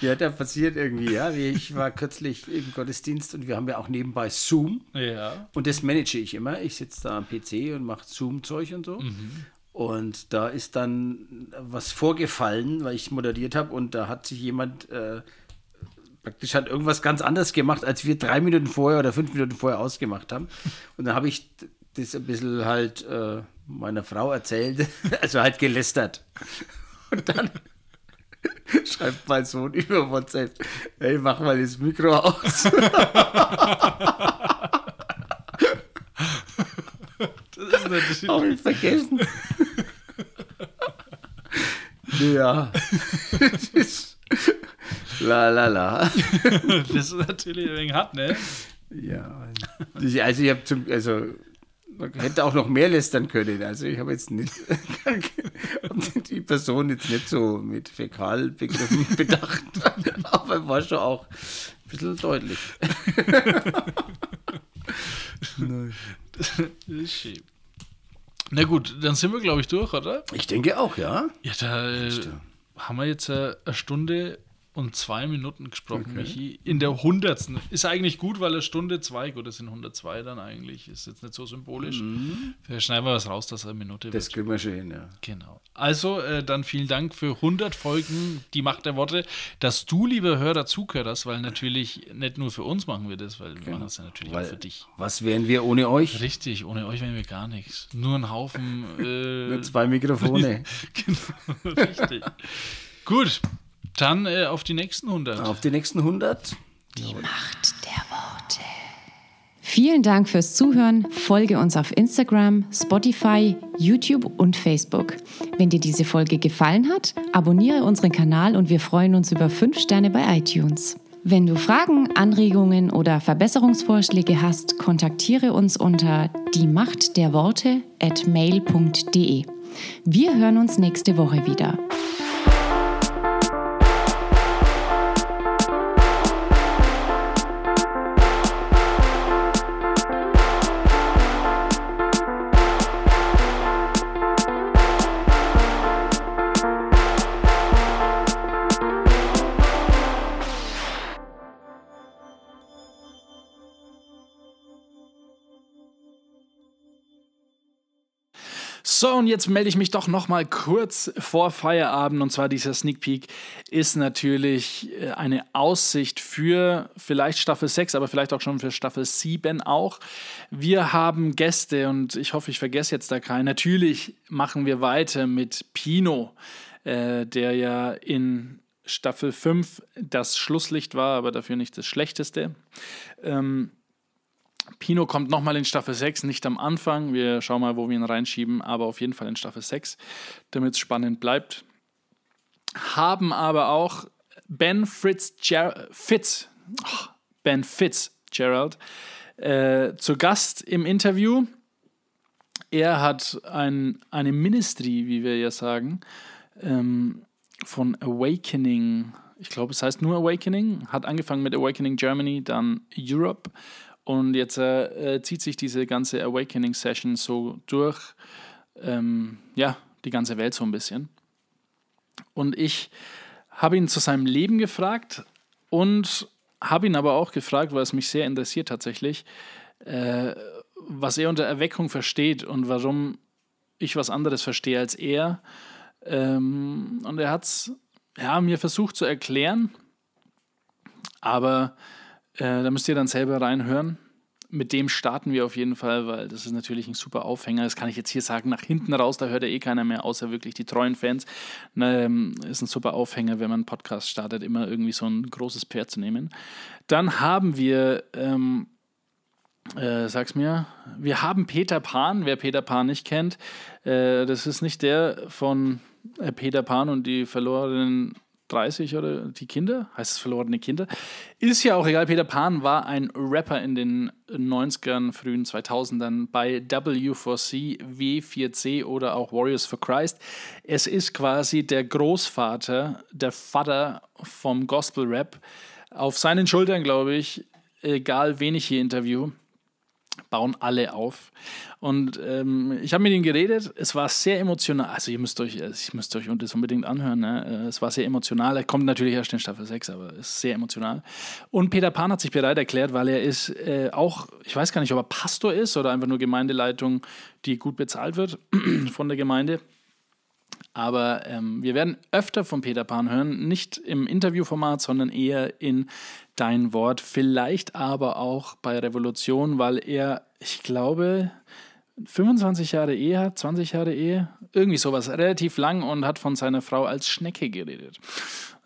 ja, da passiert irgendwie, ja. Ich war kürzlich im Gottesdienst und wir haben ja auch nebenbei Zoom. Ja. Und das manage ich immer. Ich sitze da am PC und mache Zoom-Zeug und so. Und da ist dann was vorgefallen, weil ich moderiert habe und da hat sich jemand äh, praktisch hat irgendwas ganz anderes gemacht, als wir drei Minuten vorher oder fünf Minuten vorher ausgemacht haben. Und dann habe ich das ein bisschen halt äh, meiner Frau erzählt, also halt gelästert. Und dann schreibt mein Sohn über WhatsApp, hey, mach mal das Mikro aus. Das ist natürlich, Hab ich vergessen. ja. Das ist la la la. das ist natürlich ein wenig hart, ne? Ja. Also ich habe zum, also man hätte auch noch mehr lästern können. Also ich habe jetzt nicht die Person jetzt nicht so mit Fäkalbegriffen bedacht, aber war schon auch ein bisschen deutlich. Das ist schön. Na gut, dann sind wir, glaube ich, durch, oder? Ich denke auch, ja. Ja, da äh, haben wir jetzt äh, eine Stunde und zwei Minuten gesprochen, Michi. In der hundertsten. Ist eigentlich gut, weil eine Stunde zwei, gut, das sind 102 dann eigentlich. Ist jetzt nicht so symbolisch. Vielleicht schneiden wir was raus, dass eine Minute Das wird. kriegen wir schon hin, ja. Genau. Also, äh, dann vielen Dank für 100 Folgen, die Macht der Worte, dass du, lieber Hörer, zugehört hast, weil natürlich nicht nur für uns machen wir das, weil wir machen das ja natürlich auch für dich. Was wären wir ohne euch? Richtig, ohne euch wären wir gar nichts. Nur ein Haufen. Äh, Nur zwei Mikrofone. genau, richtig. Gut, dann äh, auf die nächsten 100. Auf die nächsten 100. Macht der Worte. Vielen Dank fürs Zuhören. Folge uns auf Instagram, Spotify, YouTube und Facebook. Wenn dir diese Folge gefallen hat, abonniere unseren Kanal und wir freuen uns über 5 Sterne bei iTunes. Wenn du Fragen, Anregungen oder Verbesserungsvorschläge hast, kontaktiere uns unter die Macht der Worte at mail.de. Wir hören uns nächste Woche wieder. So, und jetzt melde ich mich doch noch mal kurz vor Feierabend. Und zwar dieser Sneak Peek ist natürlich äh, eine Aussicht für vielleicht Staffel 6, aber vielleicht auch schon für Staffel 7 auch. Wir haben Gäste und ich hoffe, ich vergesse jetzt da keinen. Natürlich machen wir weiter mit Pino, äh, der ja in Staffel 5 das Schlusslicht war, aber dafür nicht das Schlechteste. Ähm, Pino kommt nochmal in Staffel 6, nicht am Anfang. Wir schauen mal, wo wir ihn reinschieben, aber auf jeden Fall in Staffel 6, damit es spannend bleibt. Haben aber auch Ben Fritz Ger Fitz, oh, Ben Fitzgerald, äh, zu Gast im Interview. Er hat ein, eine Ministry, wie wir ja sagen, ähm, von Awakening. Ich glaube, es heißt nur Awakening. Hat angefangen mit Awakening Germany, dann Europe und jetzt äh, zieht sich diese ganze Awakening-Session so durch, ähm, ja, die ganze Welt so ein bisschen. Und ich habe ihn zu seinem Leben gefragt und habe ihn aber auch gefragt, weil es mich sehr interessiert tatsächlich, äh, was er unter Erweckung versteht und warum ich was anderes verstehe als er. Ähm, und er hat es ja, mir versucht zu erklären, aber äh, da müsst ihr dann selber reinhören. Mit dem starten wir auf jeden Fall, weil das ist natürlich ein super Aufhänger. Das kann ich jetzt hier sagen. Nach hinten raus, da hört ja eh keiner mehr, außer wirklich die treuen Fans. Ähm, ist ein super Aufhänger, wenn man einen Podcast startet, immer irgendwie so ein großes Pferd zu nehmen. Dann haben wir ähm, äh, sag's mir. Wir haben Peter Pan, wer Peter Pan nicht kennt. Äh, das ist nicht der von äh, Peter Pan und die verlorenen 30 oder die Kinder, heißt es verlorene Kinder. Ist ja auch egal, Peter Pan war ein Rapper in den 90ern, frühen 2000ern bei W4C, W4C oder auch Warriors for Christ. Es ist quasi der Großvater, der Vater vom Gospel Rap. Auf seinen Schultern, glaube ich, egal wen ich hier interview, bauen alle auf. Und ähm, ich habe mit ihm geredet. Es war sehr emotional. Also, ihr müsst euch, ich müsst euch das unbedingt anhören. Ne? Äh, es war sehr emotional. Er kommt natürlich erst in Staffel 6, aber es ist sehr emotional. Und Peter Pan hat sich bereit erklärt, weil er ist äh, auch, ich weiß gar nicht, ob er Pastor ist oder einfach nur Gemeindeleitung, die gut bezahlt wird von der Gemeinde. Aber ähm, wir werden öfter von Peter Pan hören, nicht im Interviewformat, sondern eher in Dein Wort. Vielleicht aber auch bei Revolution, weil er, ich glaube, 25 Jahre Ehe hat, 20 Jahre Ehe, irgendwie sowas, relativ lang und hat von seiner Frau als Schnecke geredet.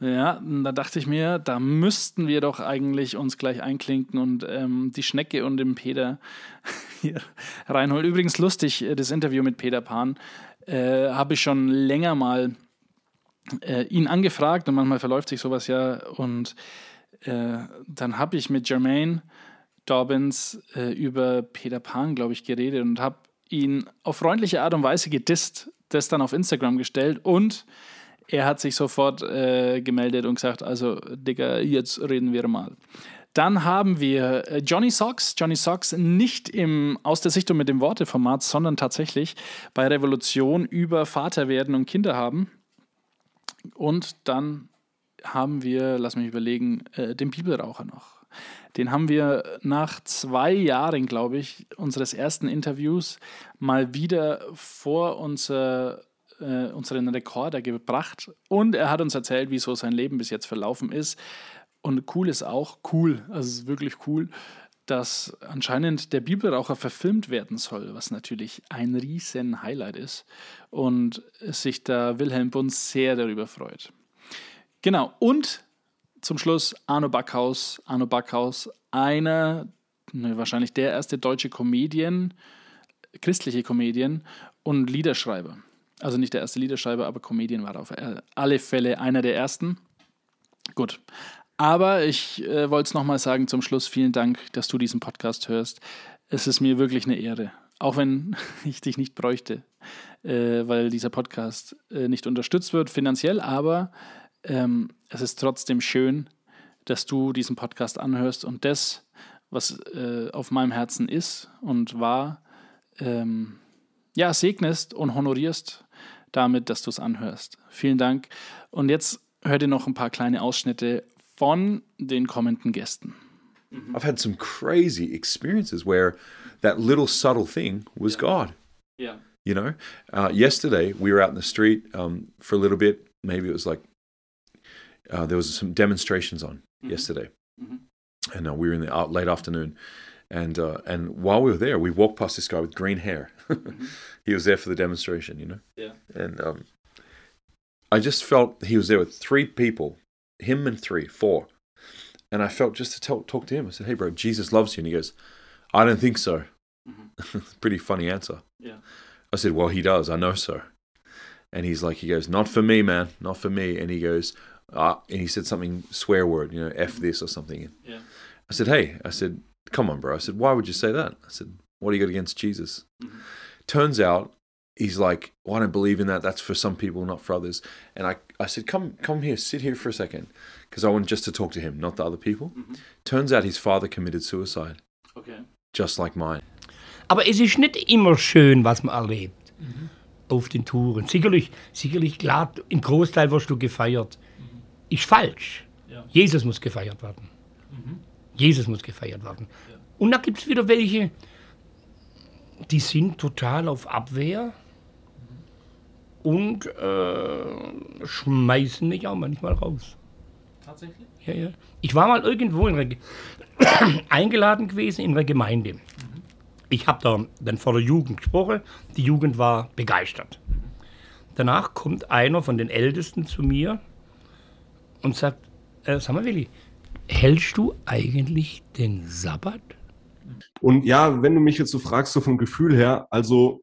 Ja, da dachte ich mir, da müssten wir doch eigentlich uns gleich einklinken und ähm, die Schnecke und den Peter hier reinholen. Übrigens lustig, äh, das Interview mit Peter Pan äh, habe ich schon länger mal äh, ihn angefragt und manchmal verläuft sich sowas ja und äh, dann habe ich mit Jermaine Dobbins äh, über Peter Pan, glaube ich, geredet und habe ihn auf freundliche Art und Weise gedisst, das dann auf Instagram gestellt und er hat sich sofort äh, gemeldet und gesagt, also Digga, jetzt reden wir mal. Dann haben wir äh, Johnny Socks. Johnny Socks nicht im Aus der Sicht und mit dem Worteformat, sondern tatsächlich bei Revolution über Vater werden und Kinder haben. Und dann haben wir, lass mich überlegen, äh, den Bibelraucher noch. Den haben wir nach zwei Jahren, glaube ich, unseres ersten Interviews mal wieder vor unser, äh, unseren Rekorder gebracht. Und er hat uns erzählt, wieso sein Leben bis jetzt verlaufen ist. Und cool ist auch, cool, also es ist wirklich cool, dass anscheinend der Bibelraucher verfilmt werden soll, was natürlich ein riesen Highlight ist. Und sich da Wilhelm Bund sehr darüber freut. Genau, und zum Schluss Arno Backhaus. Arno Backhaus, einer, ne, wahrscheinlich der erste deutsche Comedian, christliche Comedian und Liederschreiber. Also nicht der erste Liederschreiber, aber Comedian war auf alle Fälle einer der ersten. Gut. Aber ich äh, wollte es nochmal sagen zum Schluss. Vielen Dank, dass du diesen Podcast hörst. Es ist mir wirklich eine Ehre. Auch wenn ich dich nicht bräuchte, äh, weil dieser Podcast äh, nicht unterstützt wird finanziell. Aber ähm, es ist trotzdem schön, dass du diesen Podcast anhörst und das, was äh, auf meinem Herzen ist und war, ähm, ja, segnest und honorierst damit, dass du es anhörst. Vielen Dank. Und jetzt hör dir noch ein paar kleine Ausschnitte von den kommenden Gästen. I've had some crazy experiences where that little subtle thing was God. Yeah. You know, uh, yesterday we were out in the street um, for a little bit. Maybe it was like uh, there was some demonstrations on yesterday, and uh, we were in the late afternoon. And uh, and while we were there, we walked past this guy with green hair. he was there for the demonstration, you know. Ja. And um, I just felt he was there with three people, him and three, four. And I felt just to tell, talk to him. I said, "Hey, bro, Jesus loves you." And he goes, "I don't think so." Pretty funny answer. Ja. I said, "Well, he does. I know so." And he's like, he goes, "Not for me, man. Not for me." And he goes, uh, and he said something swear word, you know, f this or something. Ja. I said, "Hey," I said, "Come on, bro." I said, "Why would you say that?" I said, "What do you got against Jesus?" Turns out he's like, "Well, I don't believe in that. That's for some people, not for others." And I, I said, "Come, come here, sit here for a second, because I want just to talk to him, not the other people." Turns out his father committed suicide, Okay. just like mine. Aber es ist nicht immer schön, was man erlebt auf den Touren. Sicherlich, sicherlich, klar, im Großteil wirst du gefeiert. Ist falsch. Ja. Jesus muss gefeiert werden. Jesus muss gefeiert werden. Und da gibt es wieder welche, die sind total auf Abwehr und äh, schmeißen mich auch manchmal raus. Tatsächlich? Ja, ja. Ich war mal irgendwo eingeladen gewesen in einer Gemeinde. Ich habe da dann vor der Jugend gesprochen. Die Jugend war begeistert. Danach kommt einer von den Ältesten zu mir und sagt: äh, Sag mal, Willi, hältst du eigentlich den Sabbat? Und ja, wenn du mich jetzt so fragst, so vom Gefühl her, also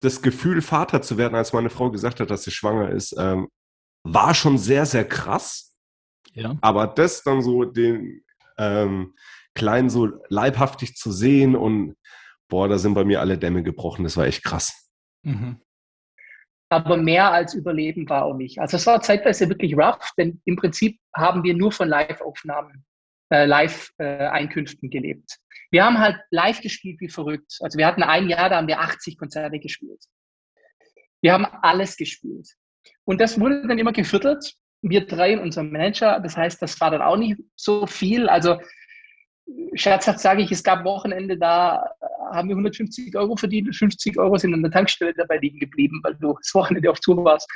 das Gefühl, Vater zu werden, als meine Frau gesagt hat, dass sie schwanger ist, ähm, war schon sehr, sehr krass. Ja. Aber das dann so den ähm, Kleinen so leibhaftig zu sehen und boah, da sind bei mir alle Dämme gebrochen. Das war echt krass. Mhm. aber mehr als Überleben war auch nicht. Also es war zeitweise wirklich rough, denn im Prinzip haben wir nur von Live-Aufnahmen, äh, Live-Einkünften gelebt. Wir haben halt live gespielt wie verrückt. Also wir hatten ein Jahr, da haben wir 80 Konzerte gespielt. Wir haben alles gespielt. Und das wurde dann immer geviertelt. Wir drei und unser Manager. Das heißt, das war dann auch nicht so viel. Also scherzhaft sage ich, es gab Wochenende, da haben wir 150 Euro verdient und 50 Euro sind an der Tankstelle dabei liegen geblieben, weil du das Wochenende auf Tour warst.